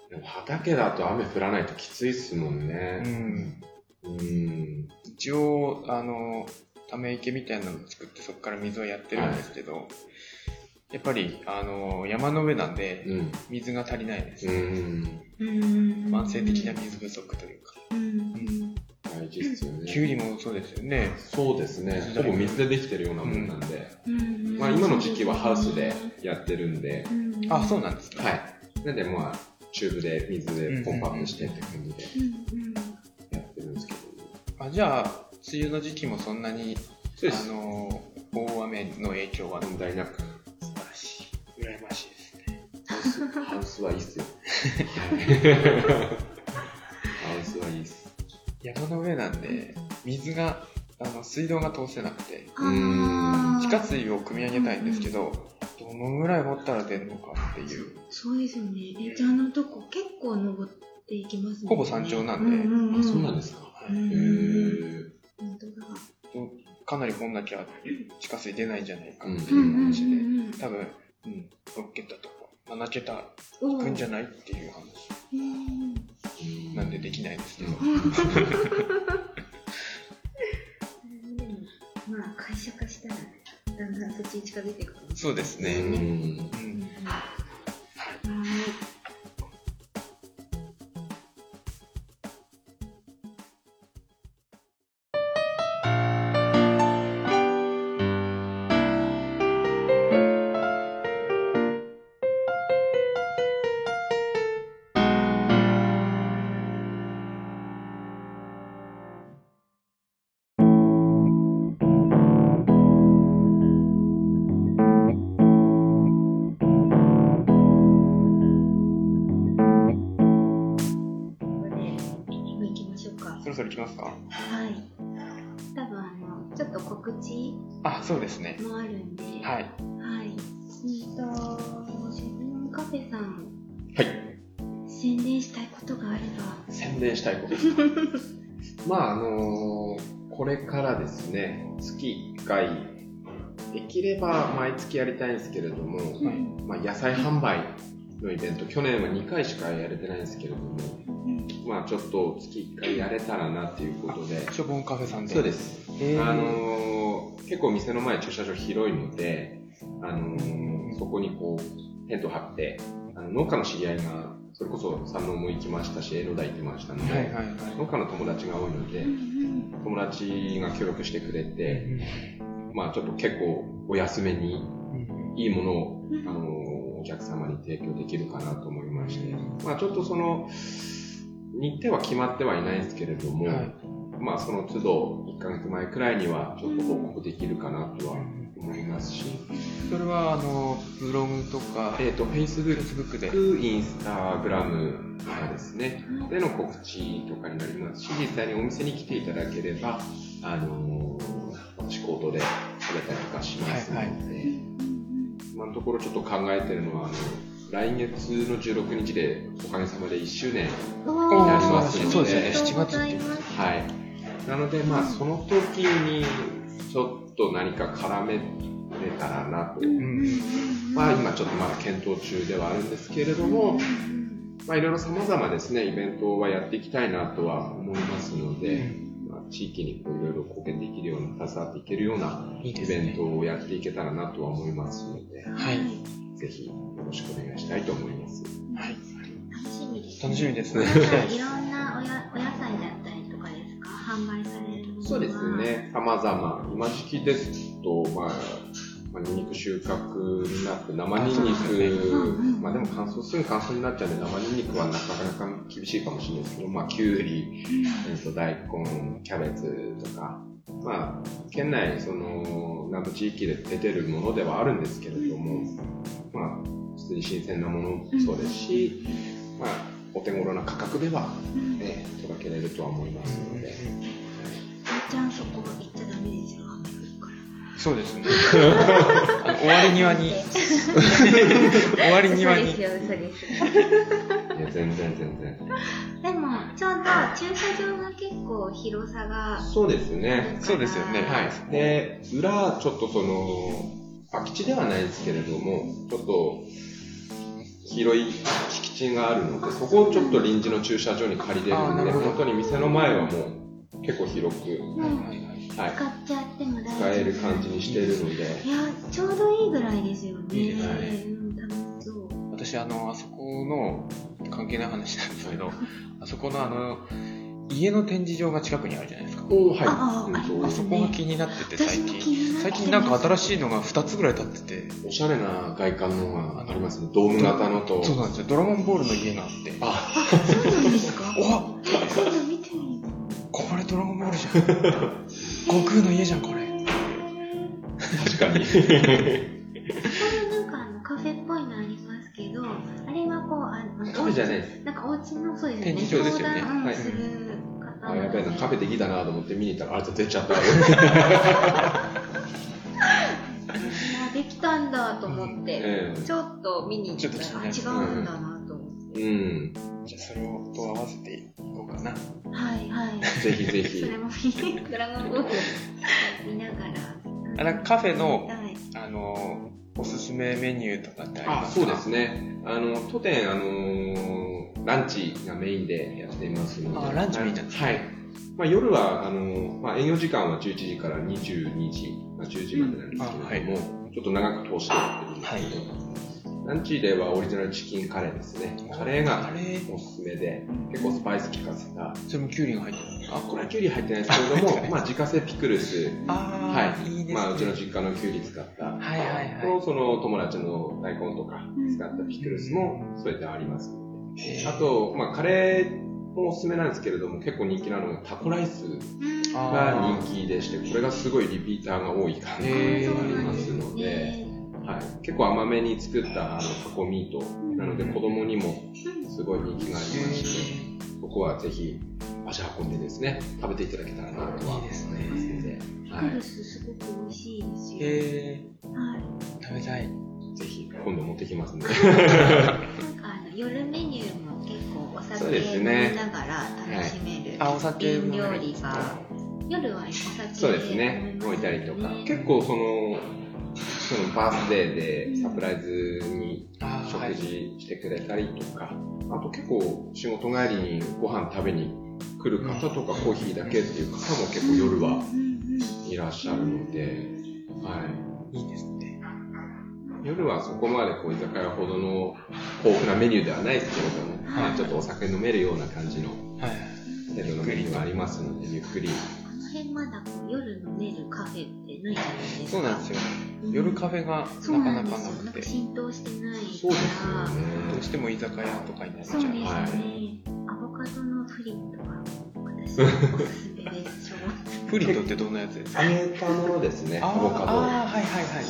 [SPEAKER 3] でも畑だと雨降らないときついっすもん
[SPEAKER 1] う
[SPEAKER 3] ね。
[SPEAKER 1] ん。
[SPEAKER 3] うん。
[SPEAKER 1] 一応、あの、ため池みたいなのを作ってそこから水をやってるんですけど、やっぱり、あの、山の上なんで、
[SPEAKER 3] うん。
[SPEAKER 1] 水が足りないです。
[SPEAKER 3] うん。
[SPEAKER 2] うん
[SPEAKER 1] 慢性的な水不足というか。
[SPEAKER 2] うん
[SPEAKER 3] 大事ですよね。
[SPEAKER 1] きゅうりもそうですよね。
[SPEAKER 3] そうですね。ほぼ水でできてるようなもんなんで。
[SPEAKER 2] うん
[SPEAKER 3] まあ今の時期はハウスでやってるんで、
[SPEAKER 2] うん
[SPEAKER 1] あ、そうなんですね。
[SPEAKER 3] はい。なんでまあ、チューブで水でポンプアップしてって感じで
[SPEAKER 2] うん
[SPEAKER 1] あじゃあ、梅雨の時期もそんなに、
[SPEAKER 3] そうです。
[SPEAKER 1] あの、大雨の影響は
[SPEAKER 3] 問題なく。
[SPEAKER 1] 素晴らしい。羨ましいですね。
[SPEAKER 3] ハウス、ハウスはいいっすよ。[LAUGHS] ハウスはいいっす。
[SPEAKER 1] 山の上なんで、水が、あの、水道が通せなくて、地下水を汲み上げたいんですけど、どのぐらい掘ったら出るのかっていう。
[SPEAKER 2] そうですよね。え、じゃああのとこ結構登っていきますね。
[SPEAKER 1] ほぼ山頂なんで
[SPEAKER 2] うんうんうん、
[SPEAKER 3] あ、そうなんですか。へー。
[SPEAKER 2] 本当だ。
[SPEAKER 1] かなり掘んなきゃ地下水出ないんじゃないかっていう話で、
[SPEAKER 2] うん。
[SPEAKER 1] 多分、うん、6桁とか7桁
[SPEAKER 2] お
[SPEAKER 1] いくんじゃないっていう話
[SPEAKER 2] うん
[SPEAKER 1] なんでできないですけど。[LAUGHS]
[SPEAKER 2] まあ会社化したらだんだんそっちに近づいていくかもし
[SPEAKER 1] そうですね。
[SPEAKER 3] うん。ですね月1回。できれば毎月やりたいんですけれども、
[SPEAKER 2] うん。
[SPEAKER 3] まあ、野菜販売のイベント去年は2回しかやれてないんですけれども
[SPEAKER 2] うん
[SPEAKER 3] まあちょっと月1回やれたらなっていうことで。
[SPEAKER 1] ショボンカフェさんで。
[SPEAKER 3] そうです。あのー結構店の前駐車場広いので、あのーそこにこうテント張ってあの農家の知り合いがそれこそ山王も行きましたし江ノ台行ってましたので、
[SPEAKER 1] はいはいはい。
[SPEAKER 3] 農家の友達が多いので、友達が協力してくれて、まあちょっと結構お安めにいいものを、あの、お客様に提供できるかなと思いまして、まあちょっとその、日程は決まってはいないんですけれども、
[SPEAKER 1] はい。
[SPEAKER 3] まあその都度1ヶ月前くらいにはちょっと報告できるかなとは思いますし、
[SPEAKER 1] それは、あの、ブログとか、
[SPEAKER 3] えっ、と、Facebook、
[SPEAKER 1] Facebook で。
[SPEAKER 3] インスタグラムとかですね、での告知とかになりますし、実際にお店に来ていただければ、あのー私口頭で食べたりとかしますので、
[SPEAKER 1] はいは
[SPEAKER 3] 今のところちょっと考えてるのは、あの、来月の16日でおかげさまで1周年。
[SPEAKER 2] お
[SPEAKER 3] やりますので。
[SPEAKER 1] そうですよね。
[SPEAKER 2] ありがとうございます
[SPEAKER 3] はい。なので、まあ、その時にちょっと何か絡めれたらなと。
[SPEAKER 1] うん
[SPEAKER 3] まあ、今ちょっとまだ検討中ではあるんですけれども、まあ、いろいろ様々ですね、イベントはやっていきたいなとは思いますので、まあ、地域にこういろいろ貢献できるような、携わっていけるようないイベントをやっていけたらなとは思いますので、
[SPEAKER 1] はい
[SPEAKER 3] ぜひよろしくお願いしたいと思います。
[SPEAKER 1] はい。
[SPEAKER 2] 楽しみです。
[SPEAKER 1] 楽しみですね
[SPEAKER 2] いろんなおやお野菜だったりとかですか？販売される
[SPEAKER 3] そうですね、様々。今時期ですと、まあ、まあ、ニンニク収穫になって、生ニンニク、
[SPEAKER 2] うんうん。
[SPEAKER 3] まあでも乾燥、すぐ乾燥になっちゃうんで、生ニンニクはなかなか厳しいかもしれないですけど、まあ、きゅうり、えっと、大根、キャベツとか、まあ、県内、その、南部地域で出てるものではあるんですけれども、まあ、普通に新鮮なものもそうですし、まあ、お手頃な価格では、
[SPEAKER 2] うん。
[SPEAKER 3] ね、届けれるとは思いますので、
[SPEAKER 2] ちゃんそこ行っちゃダメですよ雨降るから
[SPEAKER 1] そうですね。[LAUGHS] 終わり際に、終わり際に
[SPEAKER 2] 嘘です。よ嘘です
[SPEAKER 3] いや、全然全然。
[SPEAKER 2] でもちょうど駐車場が結構広さが
[SPEAKER 3] そうですね。
[SPEAKER 1] そうですよね
[SPEAKER 3] はい。で、裏、ちょっとその、空き地ではないですけれども、ちょっと、広い敷地があるので、そこをちょっと臨時の駐車場に借りれるんで、本当に店の前はもう結構広く、
[SPEAKER 1] はい
[SPEAKER 2] 使っちゃっても大丈夫。
[SPEAKER 3] 使える感じにしてるので、
[SPEAKER 2] いや、ちょうどいいぐらいですよね。
[SPEAKER 1] いいです
[SPEAKER 3] ね
[SPEAKER 2] うん、楽しそう。
[SPEAKER 1] 私、あの、あそこの、関係ない話なんですけど、[LAUGHS] あそこのあの、家の展示場が近くにあるじゃないですか。
[SPEAKER 3] おはい。
[SPEAKER 2] ああ
[SPEAKER 1] そこが気になってて、最近。最近なんか新しいのが2つぐらい建ってて、
[SPEAKER 3] おしゃれな外観のがありますね。ドーム型のと。
[SPEAKER 1] そうなんですよ。ドラゴンボールの家があって、
[SPEAKER 3] あ、[LAUGHS]
[SPEAKER 2] あ、そうなんです [LAUGHS] か
[SPEAKER 1] おれドラゴンボールじゃん。悟空の家じゃん、これ。
[SPEAKER 3] 確かに。
[SPEAKER 2] なんかあのカフェっぽいのありますけど、あれはこう、あの、
[SPEAKER 3] カフェじゃないです。
[SPEAKER 2] なんかお家の、そうですよね。
[SPEAKER 1] 展示場ですよね
[SPEAKER 3] はい
[SPEAKER 2] 相談する方
[SPEAKER 3] あ、やべえな、カフェできたなと思って見に行ったら、あ、出ちゃった。[LAUGHS]
[SPEAKER 2] あできたんだと思って、
[SPEAKER 3] え
[SPEAKER 2] ちょっと見に行った
[SPEAKER 1] ちょっと気
[SPEAKER 2] ら、あ、違うんだなと思って。
[SPEAKER 3] えうん。
[SPEAKER 1] じゃあそれをと合わせていこうかな。
[SPEAKER 2] はいはい。[LAUGHS]
[SPEAKER 3] ぜひぜひ [LAUGHS]
[SPEAKER 2] それも見ドラゴンボール見ながら。
[SPEAKER 1] あなんかカフェの
[SPEAKER 2] はい
[SPEAKER 1] あの、おすすめメニューとかってあり
[SPEAKER 3] あ、
[SPEAKER 1] ますか？
[SPEAKER 3] そうですね。あの、当店、あの、ランチがメインでやっていますので。
[SPEAKER 1] あランチメインなんですね
[SPEAKER 3] はい。まあ、夜は、あの、まあ、営業時間は11時から22時、まあ、10時までなんですけれども、ちょっと長く通してやってるんですけど、ランチではオリジナルチキンカレーですね。カレーがおすすめで、結構スパイス効かせた。
[SPEAKER 1] それもキュウリが入ってる
[SPEAKER 3] あ、これはキュウリ入ってないですけれども、まあ、自家製ピクルス、
[SPEAKER 1] あ
[SPEAKER 3] はい。
[SPEAKER 1] いいですね。
[SPEAKER 3] まあ、うちの実家のキュウリ使った、
[SPEAKER 1] はいはいはい。
[SPEAKER 3] と、その友達の大根とか使ったピクルスも添えてあります。あと、まあ、カレーもおすすめなんですけれども、結構人気なのがタコライスが人気でして、これがすごいリピーターが多い感じがあ
[SPEAKER 1] へ
[SPEAKER 3] り
[SPEAKER 1] ー
[SPEAKER 3] ますので、はい、結構甘めに作ったあのタコミート。なので子供にもすごい人気がありまして、ここはぜひ足運んでですね、食べていただけたらなとはい
[SPEAKER 1] いですね。
[SPEAKER 3] 思いますので、
[SPEAKER 2] ピ
[SPEAKER 3] は
[SPEAKER 2] クルスすごく美味しいですよ。
[SPEAKER 1] へ
[SPEAKER 2] はい。
[SPEAKER 1] ー食べたい。
[SPEAKER 3] い、ぜひ。今度持ってきますんで。
[SPEAKER 2] なんかあの夜メニューも結構お酒
[SPEAKER 3] そうです
[SPEAKER 2] 飲み
[SPEAKER 3] ね
[SPEAKER 2] ながら楽しめる。
[SPEAKER 1] あ、お酒
[SPEAKER 2] 瓶料理が夜はお酒
[SPEAKER 3] そうですね、置いたりとか、結構その、そのバースデーでサプライズに食事してくれたりとか、あと結構仕事帰りにご飯食べに来る方とかコーヒーだけっていう方も結構夜はいらっしゃるので、はい
[SPEAKER 1] いですね。
[SPEAKER 3] い。夜はそこまでこう居酒屋ほどの豊富なメニューではないですけれども、
[SPEAKER 2] はい
[SPEAKER 3] まあちょっとお酒飲めるような感じの
[SPEAKER 1] はい。
[SPEAKER 3] 程度のメニューがありますので、ゆっくり。
[SPEAKER 2] この辺まだこう夜飲めるカフェってないじゃないですか。
[SPEAKER 1] そうなんですよ。
[SPEAKER 2] うん
[SPEAKER 1] 夜カフェがなか
[SPEAKER 2] な
[SPEAKER 1] かなくて
[SPEAKER 2] なんか、浸透してないから。
[SPEAKER 3] そうですよね。
[SPEAKER 1] どうしても居酒屋とかになっちゃう。
[SPEAKER 2] そうですね、
[SPEAKER 3] はい
[SPEAKER 2] アボカドのフリットは私おすすめです。
[SPEAKER 1] フリットってどんなやつですか？
[SPEAKER 3] 揚げたものですね、
[SPEAKER 1] あ
[SPEAKER 3] アボカド。
[SPEAKER 1] あー、はいはいはい。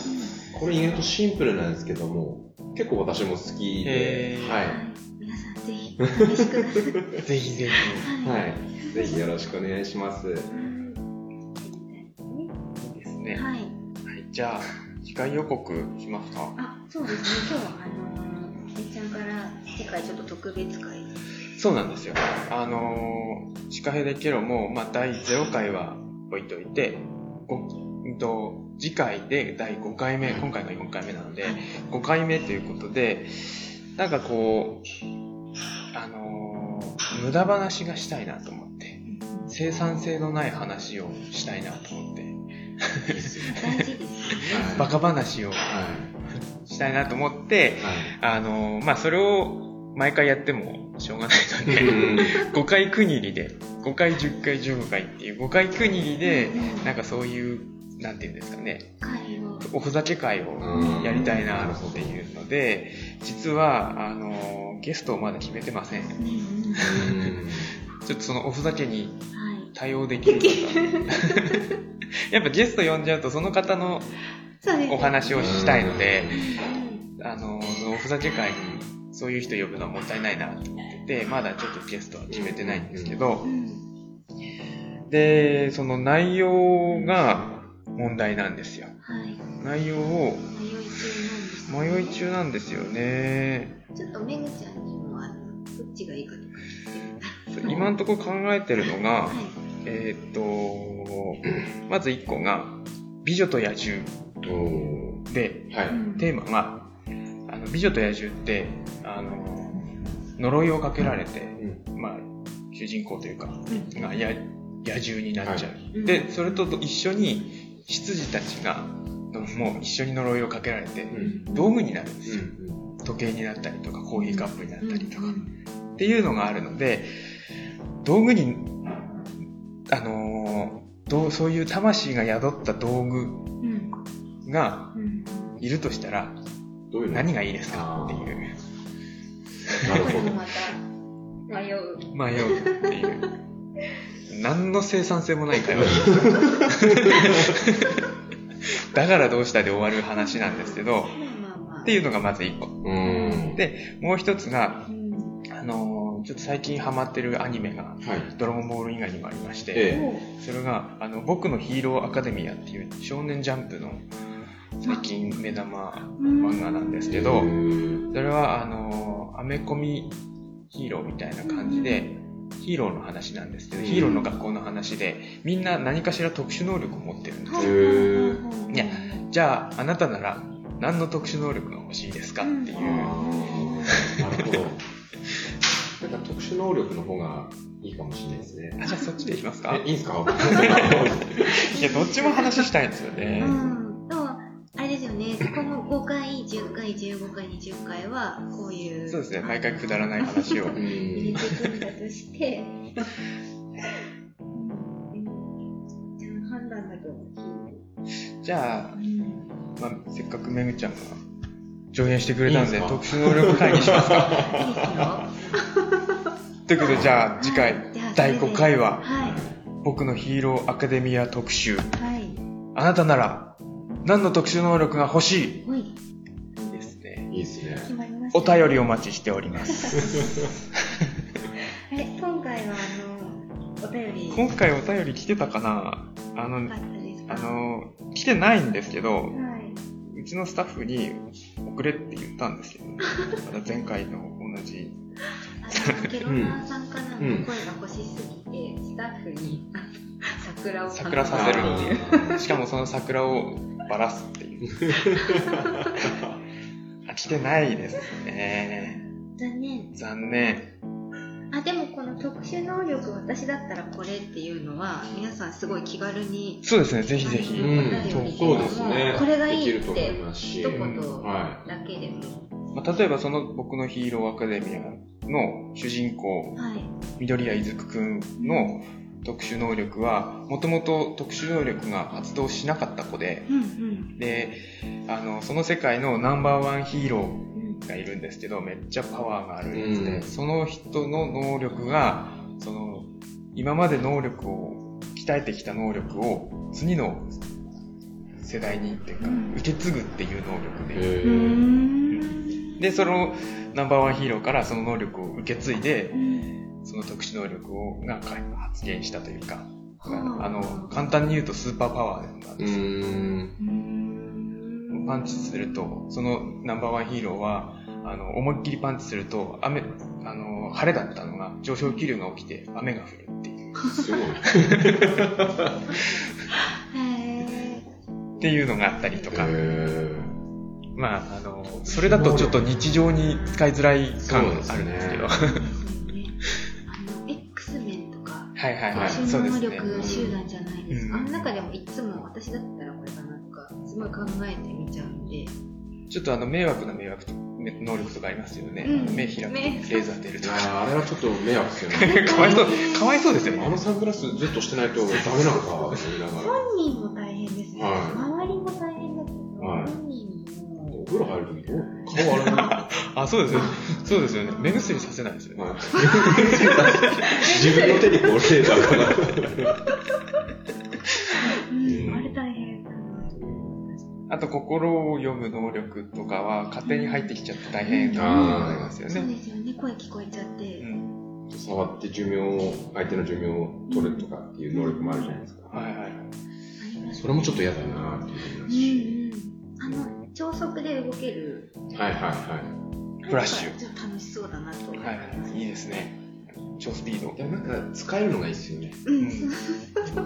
[SPEAKER 3] これ意外とシンプルなんですけども、結構私も好きで、は
[SPEAKER 2] はい。皆さんぜひお試しください。[LAUGHS]
[SPEAKER 1] ぜひぜ
[SPEAKER 3] い。
[SPEAKER 2] は。
[SPEAKER 3] はいい。ぜひよろしくお願いします。
[SPEAKER 1] ね。
[SPEAKER 2] はい。
[SPEAKER 1] はい。じゃあ、次回予告しますか？
[SPEAKER 2] あ、そうですね。今日はあのー、ちゃんから世界ちょっと特別会。
[SPEAKER 1] そうなんですよ。あのー、シカヘデケロも、まあ、第0回は置いといて、ごうんと次回で第5回目、今回が4回目なので、5回目ということで、なんかこう、あのー、無駄話がしたいなと思って、生産性のない話をしたいなと思って、
[SPEAKER 2] 大事ですよね。
[SPEAKER 1] バカ話を
[SPEAKER 3] は
[SPEAKER 1] したいなと思って、あのー、まあ、それを毎回やってもしょうがないので、
[SPEAKER 3] い。うん
[SPEAKER 1] 5回区切りで、5回、10回、15回っていう5回区切りで、なんかそういう、なんていうんですかね。おふざけ会を
[SPEAKER 3] うん
[SPEAKER 1] やりたいなっていうので、実は、あの、ゲストをまだ決めてません。ちょっとそのおふざけに
[SPEAKER 2] はい。
[SPEAKER 1] 対応できる方。[LAUGHS] やっぱゲスト呼んじゃうとその方の。お話をしたいので、
[SPEAKER 2] うん
[SPEAKER 1] あの、そのおふざけ会にそういう人呼ぶのはもったいないなと思ってて、まだちょっとゲストは決めてないんですけど
[SPEAKER 2] う、ん。
[SPEAKER 1] で、その内容が問題なんですよ。
[SPEAKER 2] はい。
[SPEAKER 1] 内容を
[SPEAKER 2] 迷い中なんです。
[SPEAKER 1] よね。
[SPEAKER 2] ちょっとめぐちゃんにも、どっちがいいかとか
[SPEAKER 1] 今のところ考えてるのが、
[SPEAKER 2] はい。
[SPEAKER 1] えーっと、まず1個が、美女と野獣で、
[SPEAKER 3] はい。
[SPEAKER 1] テーマが、あの美女と野獣って、あの、呪いをかけられて、
[SPEAKER 3] うん
[SPEAKER 1] まあ、主人公というか、
[SPEAKER 2] うん
[SPEAKER 1] 野獣になっちゃう。
[SPEAKER 2] うん
[SPEAKER 1] で、それと一緒に、執事たちが、もう一緒に呪いをかけられて、
[SPEAKER 3] うん
[SPEAKER 1] 道具になるんですよ。
[SPEAKER 3] うん
[SPEAKER 1] 時計になったりとか、コーヒーカップになったりとか。
[SPEAKER 2] うん
[SPEAKER 1] っていうのがあるので、道具に、あのーどうそういう魂が宿った道具
[SPEAKER 2] うん
[SPEAKER 1] が
[SPEAKER 2] うん
[SPEAKER 1] いるとしたら、
[SPEAKER 3] どういうの？
[SPEAKER 1] 何がいいですか？っていう、
[SPEAKER 3] なるほど。[LAUGHS]
[SPEAKER 2] 迷う。
[SPEAKER 1] 迷うっていう。何の生産性もない会話 [LAUGHS] だからどうしたで終わる話なんですけど、
[SPEAKER 2] まあまあまあ。
[SPEAKER 1] っていうのがまず一個。
[SPEAKER 3] うん。
[SPEAKER 1] で、もう一つが、ちょっと最近ハマってるアニメが、
[SPEAKER 3] はい。
[SPEAKER 1] ドラゴンボール以外にもありまして、それが、あの、僕のヒーローアカデミアっていう少年ジャンプの最近目玉漫画なんですけど、
[SPEAKER 3] うん
[SPEAKER 1] それは、あの、アメコミヒーローみたいな感じで、ヒーローの話なんですけど、
[SPEAKER 3] うん
[SPEAKER 1] ヒーローの学校の話で、みんな何かしら特殊能力を持ってるんですよ。
[SPEAKER 2] はい
[SPEAKER 1] やじゃあ、あなたなら何の特殊能力が欲しいですかっていう。
[SPEAKER 3] なるほど。[LAUGHS] なんか特殊能力の方がいいかもしれないですね。
[SPEAKER 1] あ、じゃあそっちでいきますか？
[SPEAKER 3] え、いいんすか？[LAUGHS]
[SPEAKER 1] いや、どっちも話したいんですよね。
[SPEAKER 2] うん。でも、あれですよね、この5回、10回、15回、20回は、こういう。
[SPEAKER 1] そうですね、毎回くだらない話を
[SPEAKER 3] う。ん
[SPEAKER 2] 入れていくんだとして、うんじゃあ判断だと
[SPEAKER 1] じゃあ、
[SPEAKER 2] うん
[SPEAKER 1] まあ、せっかくめぐちゃんが助言してくれたんで、
[SPEAKER 3] いい
[SPEAKER 1] 特殊能力会議しますか？[LAUGHS]
[SPEAKER 2] いいですよ。
[SPEAKER 1] ということで、じゃあ次回、
[SPEAKER 2] じゃあ
[SPEAKER 1] 第5回は、
[SPEAKER 2] はい。
[SPEAKER 1] 僕のヒーローアカデミア特集。
[SPEAKER 2] はい。
[SPEAKER 1] あなたなら、何の特殊能力が欲し
[SPEAKER 2] ほい。
[SPEAKER 1] いですね。
[SPEAKER 3] いいですね。
[SPEAKER 1] お便りお待ちしております。[LAUGHS]
[SPEAKER 2] え、今回はあの、お便り。
[SPEAKER 1] 今回お便り来てたかな？あのあの、来てないんですけど、
[SPEAKER 2] はい。
[SPEAKER 1] うちのスタッフに送れって言ったんですけど、まだ前回の同じ。
[SPEAKER 2] ケロナーさんからの
[SPEAKER 3] うん
[SPEAKER 2] 声が欲しすぎて、スタッフに桜を
[SPEAKER 1] 桜させるっていう。しかもその桜をばらすっていう。[LAUGHS] あ、来てないですね。
[SPEAKER 2] 残念。
[SPEAKER 1] 残念。
[SPEAKER 2] あ、でもこの特殊能力私だったらこれっていうのは、皆さんすごい気軽に、
[SPEAKER 1] そうですね、ぜひぜひ。
[SPEAKER 2] うん
[SPEAKER 3] そうですね。
[SPEAKER 2] これがいいって
[SPEAKER 3] できると思いますし。
[SPEAKER 2] 一言
[SPEAKER 3] は
[SPEAKER 2] だけでも。
[SPEAKER 1] まあ、例えばその僕のヒーローアカデミアの主人公、
[SPEAKER 2] はい。
[SPEAKER 1] 緑谷いずくくんの特殊能力は、もともと特殊能力が発動しなかった子で、
[SPEAKER 2] うんうん。
[SPEAKER 1] で、あの、その世界のナンバーワンヒーロ
[SPEAKER 2] うん
[SPEAKER 1] ーがいるんですけど、めっちゃパワーがあるやつで、
[SPEAKER 3] うん
[SPEAKER 1] その人の能力が、その、今まで能力を、鍛えてきた能力を次の世代にっていうか、
[SPEAKER 2] うん
[SPEAKER 1] 受け継ぐっていう能力
[SPEAKER 3] い。
[SPEAKER 1] で、
[SPEAKER 2] うー
[SPEAKER 3] へー
[SPEAKER 2] ん。
[SPEAKER 1] で、そのナンバーワンヒーローからその能力を受け継いで
[SPEAKER 2] う、ん
[SPEAKER 1] その特殊能力をが発現したというか、
[SPEAKER 2] はあ。
[SPEAKER 1] あの、簡単に言うとスーパーパワーなん
[SPEAKER 3] う
[SPEAKER 1] です。よ。パンチすると、そのナンバーワンヒーローは、あの、思いっきりパンチすると、雨、あの、晴れだったのが上昇気流が起きて雨が降るっていう、
[SPEAKER 3] すごい。[LAUGHS]
[SPEAKER 2] へ
[SPEAKER 1] っていうのがあったりとか、
[SPEAKER 3] へ
[SPEAKER 1] まあ、あの、それだとちょっと日常に使いづらい感あるんですけど。
[SPEAKER 3] そ
[SPEAKER 2] ーですよね。あの、X メンとか、
[SPEAKER 1] はいはいはい、
[SPEAKER 3] はい
[SPEAKER 2] 特殊能
[SPEAKER 1] そうですね。
[SPEAKER 2] 力集団じゃないですか。
[SPEAKER 1] うん
[SPEAKER 2] あの中でもいつも私だったらこれかなとか、すごい考えてみちゃうんで。
[SPEAKER 1] ちょっとあの、迷惑な迷惑と、め能力とかありますよね。
[SPEAKER 2] うん
[SPEAKER 1] 目開くと [LAUGHS] レ
[SPEAKER 2] 目
[SPEAKER 1] ーザー出る
[SPEAKER 3] い
[SPEAKER 1] とか。
[SPEAKER 3] あれはちょっと迷惑ですよね。
[SPEAKER 1] かわいそう、かわいそうですよね。
[SPEAKER 3] あのサングラスずっとしてないとダメなのかって言いながら。
[SPEAKER 2] 本人も大変ですね。
[SPEAKER 3] は
[SPEAKER 2] 周りも大変だけど、
[SPEAKER 3] はい
[SPEAKER 2] 本人
[SPEAKER 3] 風呂入るとき顔洗うの
[SPEAKER 1] あ、そうですよね。そうですよね。目薬させないですよね。
[SPEAKER 3] はい自分の手にこうレーザーが。
[SPEAKER 2] うん、あれ大変
[SPEAKER 1] あと、心を読む能力とかは勝手に入ってきちゃって大変なことになりますよ
[SPEAKER 2] た。そう
[SPEAKER 1] ね。
[SPEAKER 2] ですよね。声聞こえちゃって。
[SPEAKER 1] うん。
[SPEAKER 3] 触って寿命を、相手の寿命を取るとかっていう能力もあるじゃないですか。
[SPEAKER 1] はいはい。
[SPEAKER 2] あります
[SPEAKER 3] それもちょっと嫌だなって思います
[SPEAKER 2] うん
[SPEAKER 3] し。
[SPEAKER 2] うん。あの、超速で動ける。
[SPEAKER 3] はいはいは
[SPEAKER 1] フラッシュ
[SPEAKER 2] ちょっと楽しそうだなと思い
[SPEAKER 1] はい
[SPEAKER 2] ます。
[SPEAKER 1] はい。いいですね。超スピード
[SPEAKER 3] い。。いや、なんか使えるのがいいですよね。
[SPEAKER 2] う、
[SPEAKER 1] うんん [LAUGHS]
[SPEAKER 2] そう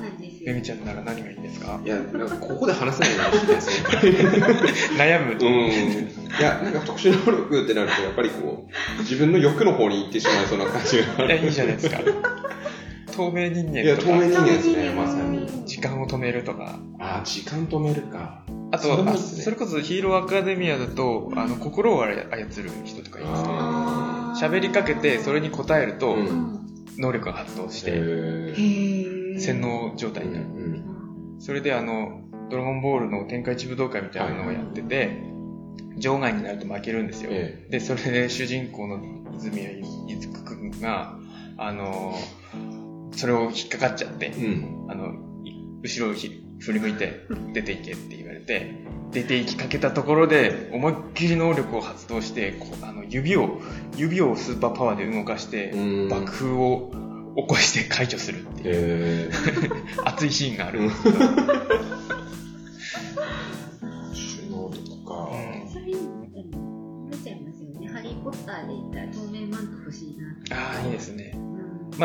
[SPEAKER 2] なんですよ。
[SPEAKER 1] めぐちゃんなら何がいいですか？
[SPEAKER 3] いや、なんかここで話せないなってですね。[LAUGHS]
[SPEAKER 1] 悩む。
[SPEAKER 3] うん。いや、なんか特殊能力ってなると、やっぱりこう、自分の欲の方に行ってしまいそうな感じがあ
[SPEAKER 1] いや、
[SPEAKER 3] る。
[SPEAKER 1] いいじゃないですか。透明人
[SPEAKER 3] いや、
[SPEAKER 1] 間とか、
[SPEAKER 3] 透明人間ですね、まさに。
[SPEAKER 1] 時間を止めるとか、
[SPEAKER 3] あー、時間止めるか。
[SPEAKER 1] あと、
[SPEAKER 3] それ
[SPEAKER 1] それこそヒーローアカデミアだと、あの、心を操る人とかいますね。
[SPEAKER 3] あ
[SPEAKER 1] 喋りかけて、それに答えると、
[SPEAKER 3] うん
[SPEAKER 2] うん
[SPEAKER 1] 能力が発動し
[SPEAKER 3] ー。
[SPEAKER 1] て、洗脳状態になる。
[SPEAKER 3] うん
[SPEAKER 1] それであの、ドラゴンボールの天下一武道会みたいなのをやってて、場外になると負けるんですよ。
[SPEAKER 3] え
[SPEAKER 1] で、それで主人公の泉谷伊豆くんが、あの、それを引っかかっちゃって、
[SPEAKER 3] えうん。
[SPEAKER 1] あの、い後ろをひ振り向いて出ていけって言われて、出て行きかけたところで思いっきり能力を発動して、こうあの指を、指をスーパーパワーで動かして、
[SPEAKER 3] うん
[SPEAKER 1] 爆風を起こして解除するっていう。[LAUGHS] 熱いシーンがあるんですけど、
[SPEAKER 3] 首脳とか。
[SPEAKER 2] それでも出ちゃいますよね。ハリー・ポッターで言ったら透明マント欲しいな。
[SPEAKER 1] ああ、いいですね。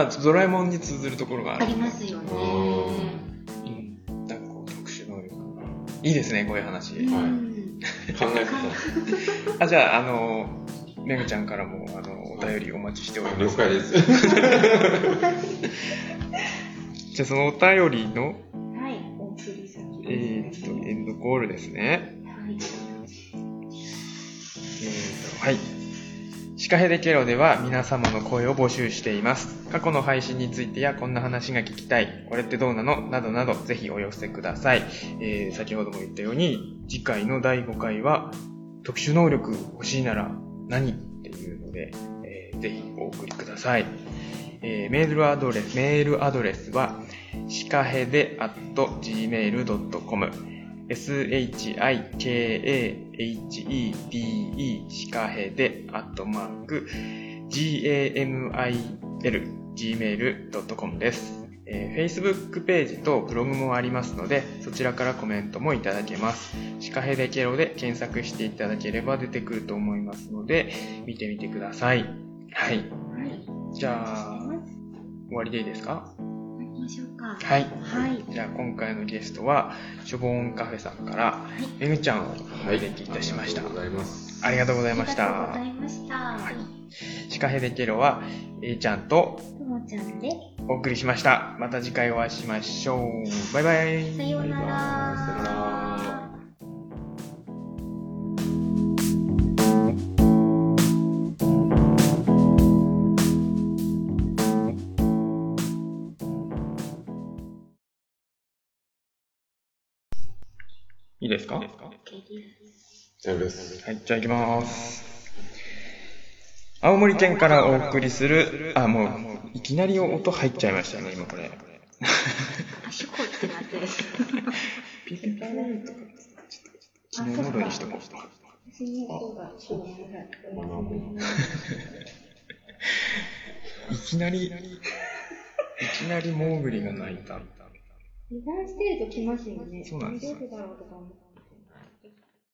[SPEAKER 2] うん
[SPEAKER 1] まあ、ドラえもんに通ずるところがあ
[SPEAKER 2] あ
[SPEAKER 1] る。
[SPEAKER 2] りますよね。
[SPEAKER 1] うん。なん。かこう、特殊能力。いいですね、こういう話。
[SPEAKER 3] はい
[SPEAKER 2] うん。
[SPEAKER 3] 考えて
[SPEAKER 1] あ、じゃあ、あの、めぐちゃん。からも、あの、お便りお待ちしており
[SPEAKER 3] た。
[SPEAKER 1] ます。
[SPEAKER 3] 了解です。
[SPEAKER 1] じゃあ、そのお便りの、
[SPEAKER 2] はい、お送り先
[SPEAKER 1] えーっと、エンドコールですね。
[SPEAKER 2] はい。
[SPEAKER 1] えーっと、はい。シカヘデケロでは皆様の声を募集しています。過去の配信についてやこんな話が聞きたい、これってどうなの？などなどぜひお寄せください。えー先ほども言ったように、次回の第5回は特殊能力欲しいなら何っていうので、えーぜひお送りください。えーメールアドレス、メールアドレスは、シカヘデ at gmail.com hede シカヘデアットマーク gamil.gmail.com です。えー Facebook ページとブログもありますので、そちらからコメントもいただけます。シカヘデケロで検索していただければ出てくると思いますので、見てみてください。はい。
[SPEAKER 2] はい。
[SPEAKER 1] じゃあ、終わりでいいですか
[SPEAKER 2] ましょうか。
[SPEAKER 1] はい。
[SPEAKER 2] はい。
[SPEAKER 1] じゃあ今回のゲストは、ショボンカフェさんから、
[SPEAKER 2] はい。
[SPEAKER 1] めぐちゃんをお
[SPEAKER 3] はい。
[SPEAKER 1] 招きいたしました。
[SPEAKER 3] ありがとうございます。
[SPEAKER 1] ありがとうございまし
[SPEAKER 2] ありがとうござ
[SPEAKER 1] た。
[SPEAKER 2] いました。
[SPEAKER 1] はいシカヘデケロは、えいちゃんと
[SPEAKER 2] ともちゃんで、
[SPEAKER 1] お送りしました。また次回お会いしましょう。バイバイ。
[SPEAKER 2] さような
[SPEAKER 3] さような
[SPEAKER 2] ら。
[SPEAKER 3] ら
[SPEAKER 1] いいですか？は
[SPEAKER 2] OK です。
[SPEAKER 3] さようです。
[SPEAKER 1] い、じゃあ行きます。青森県からお送りする、あ、もう、いきなり音入っちゃいましたね、今これ。
[SPEAKER 2] あ、シュコってなってる。
[SPEAKER 1] ピピピーとか、ちょっと、昨にしとこう。
[SPEAKER 2] い
[SPEAKER 1] いきなり、いきなりモーグリが鳴いた。
[SPEAKER 2] 油断してると来ますよね。
[SPEAKER 1] そうなんですよ
[SPEAKER 2] 大丈夫だろうとか思って。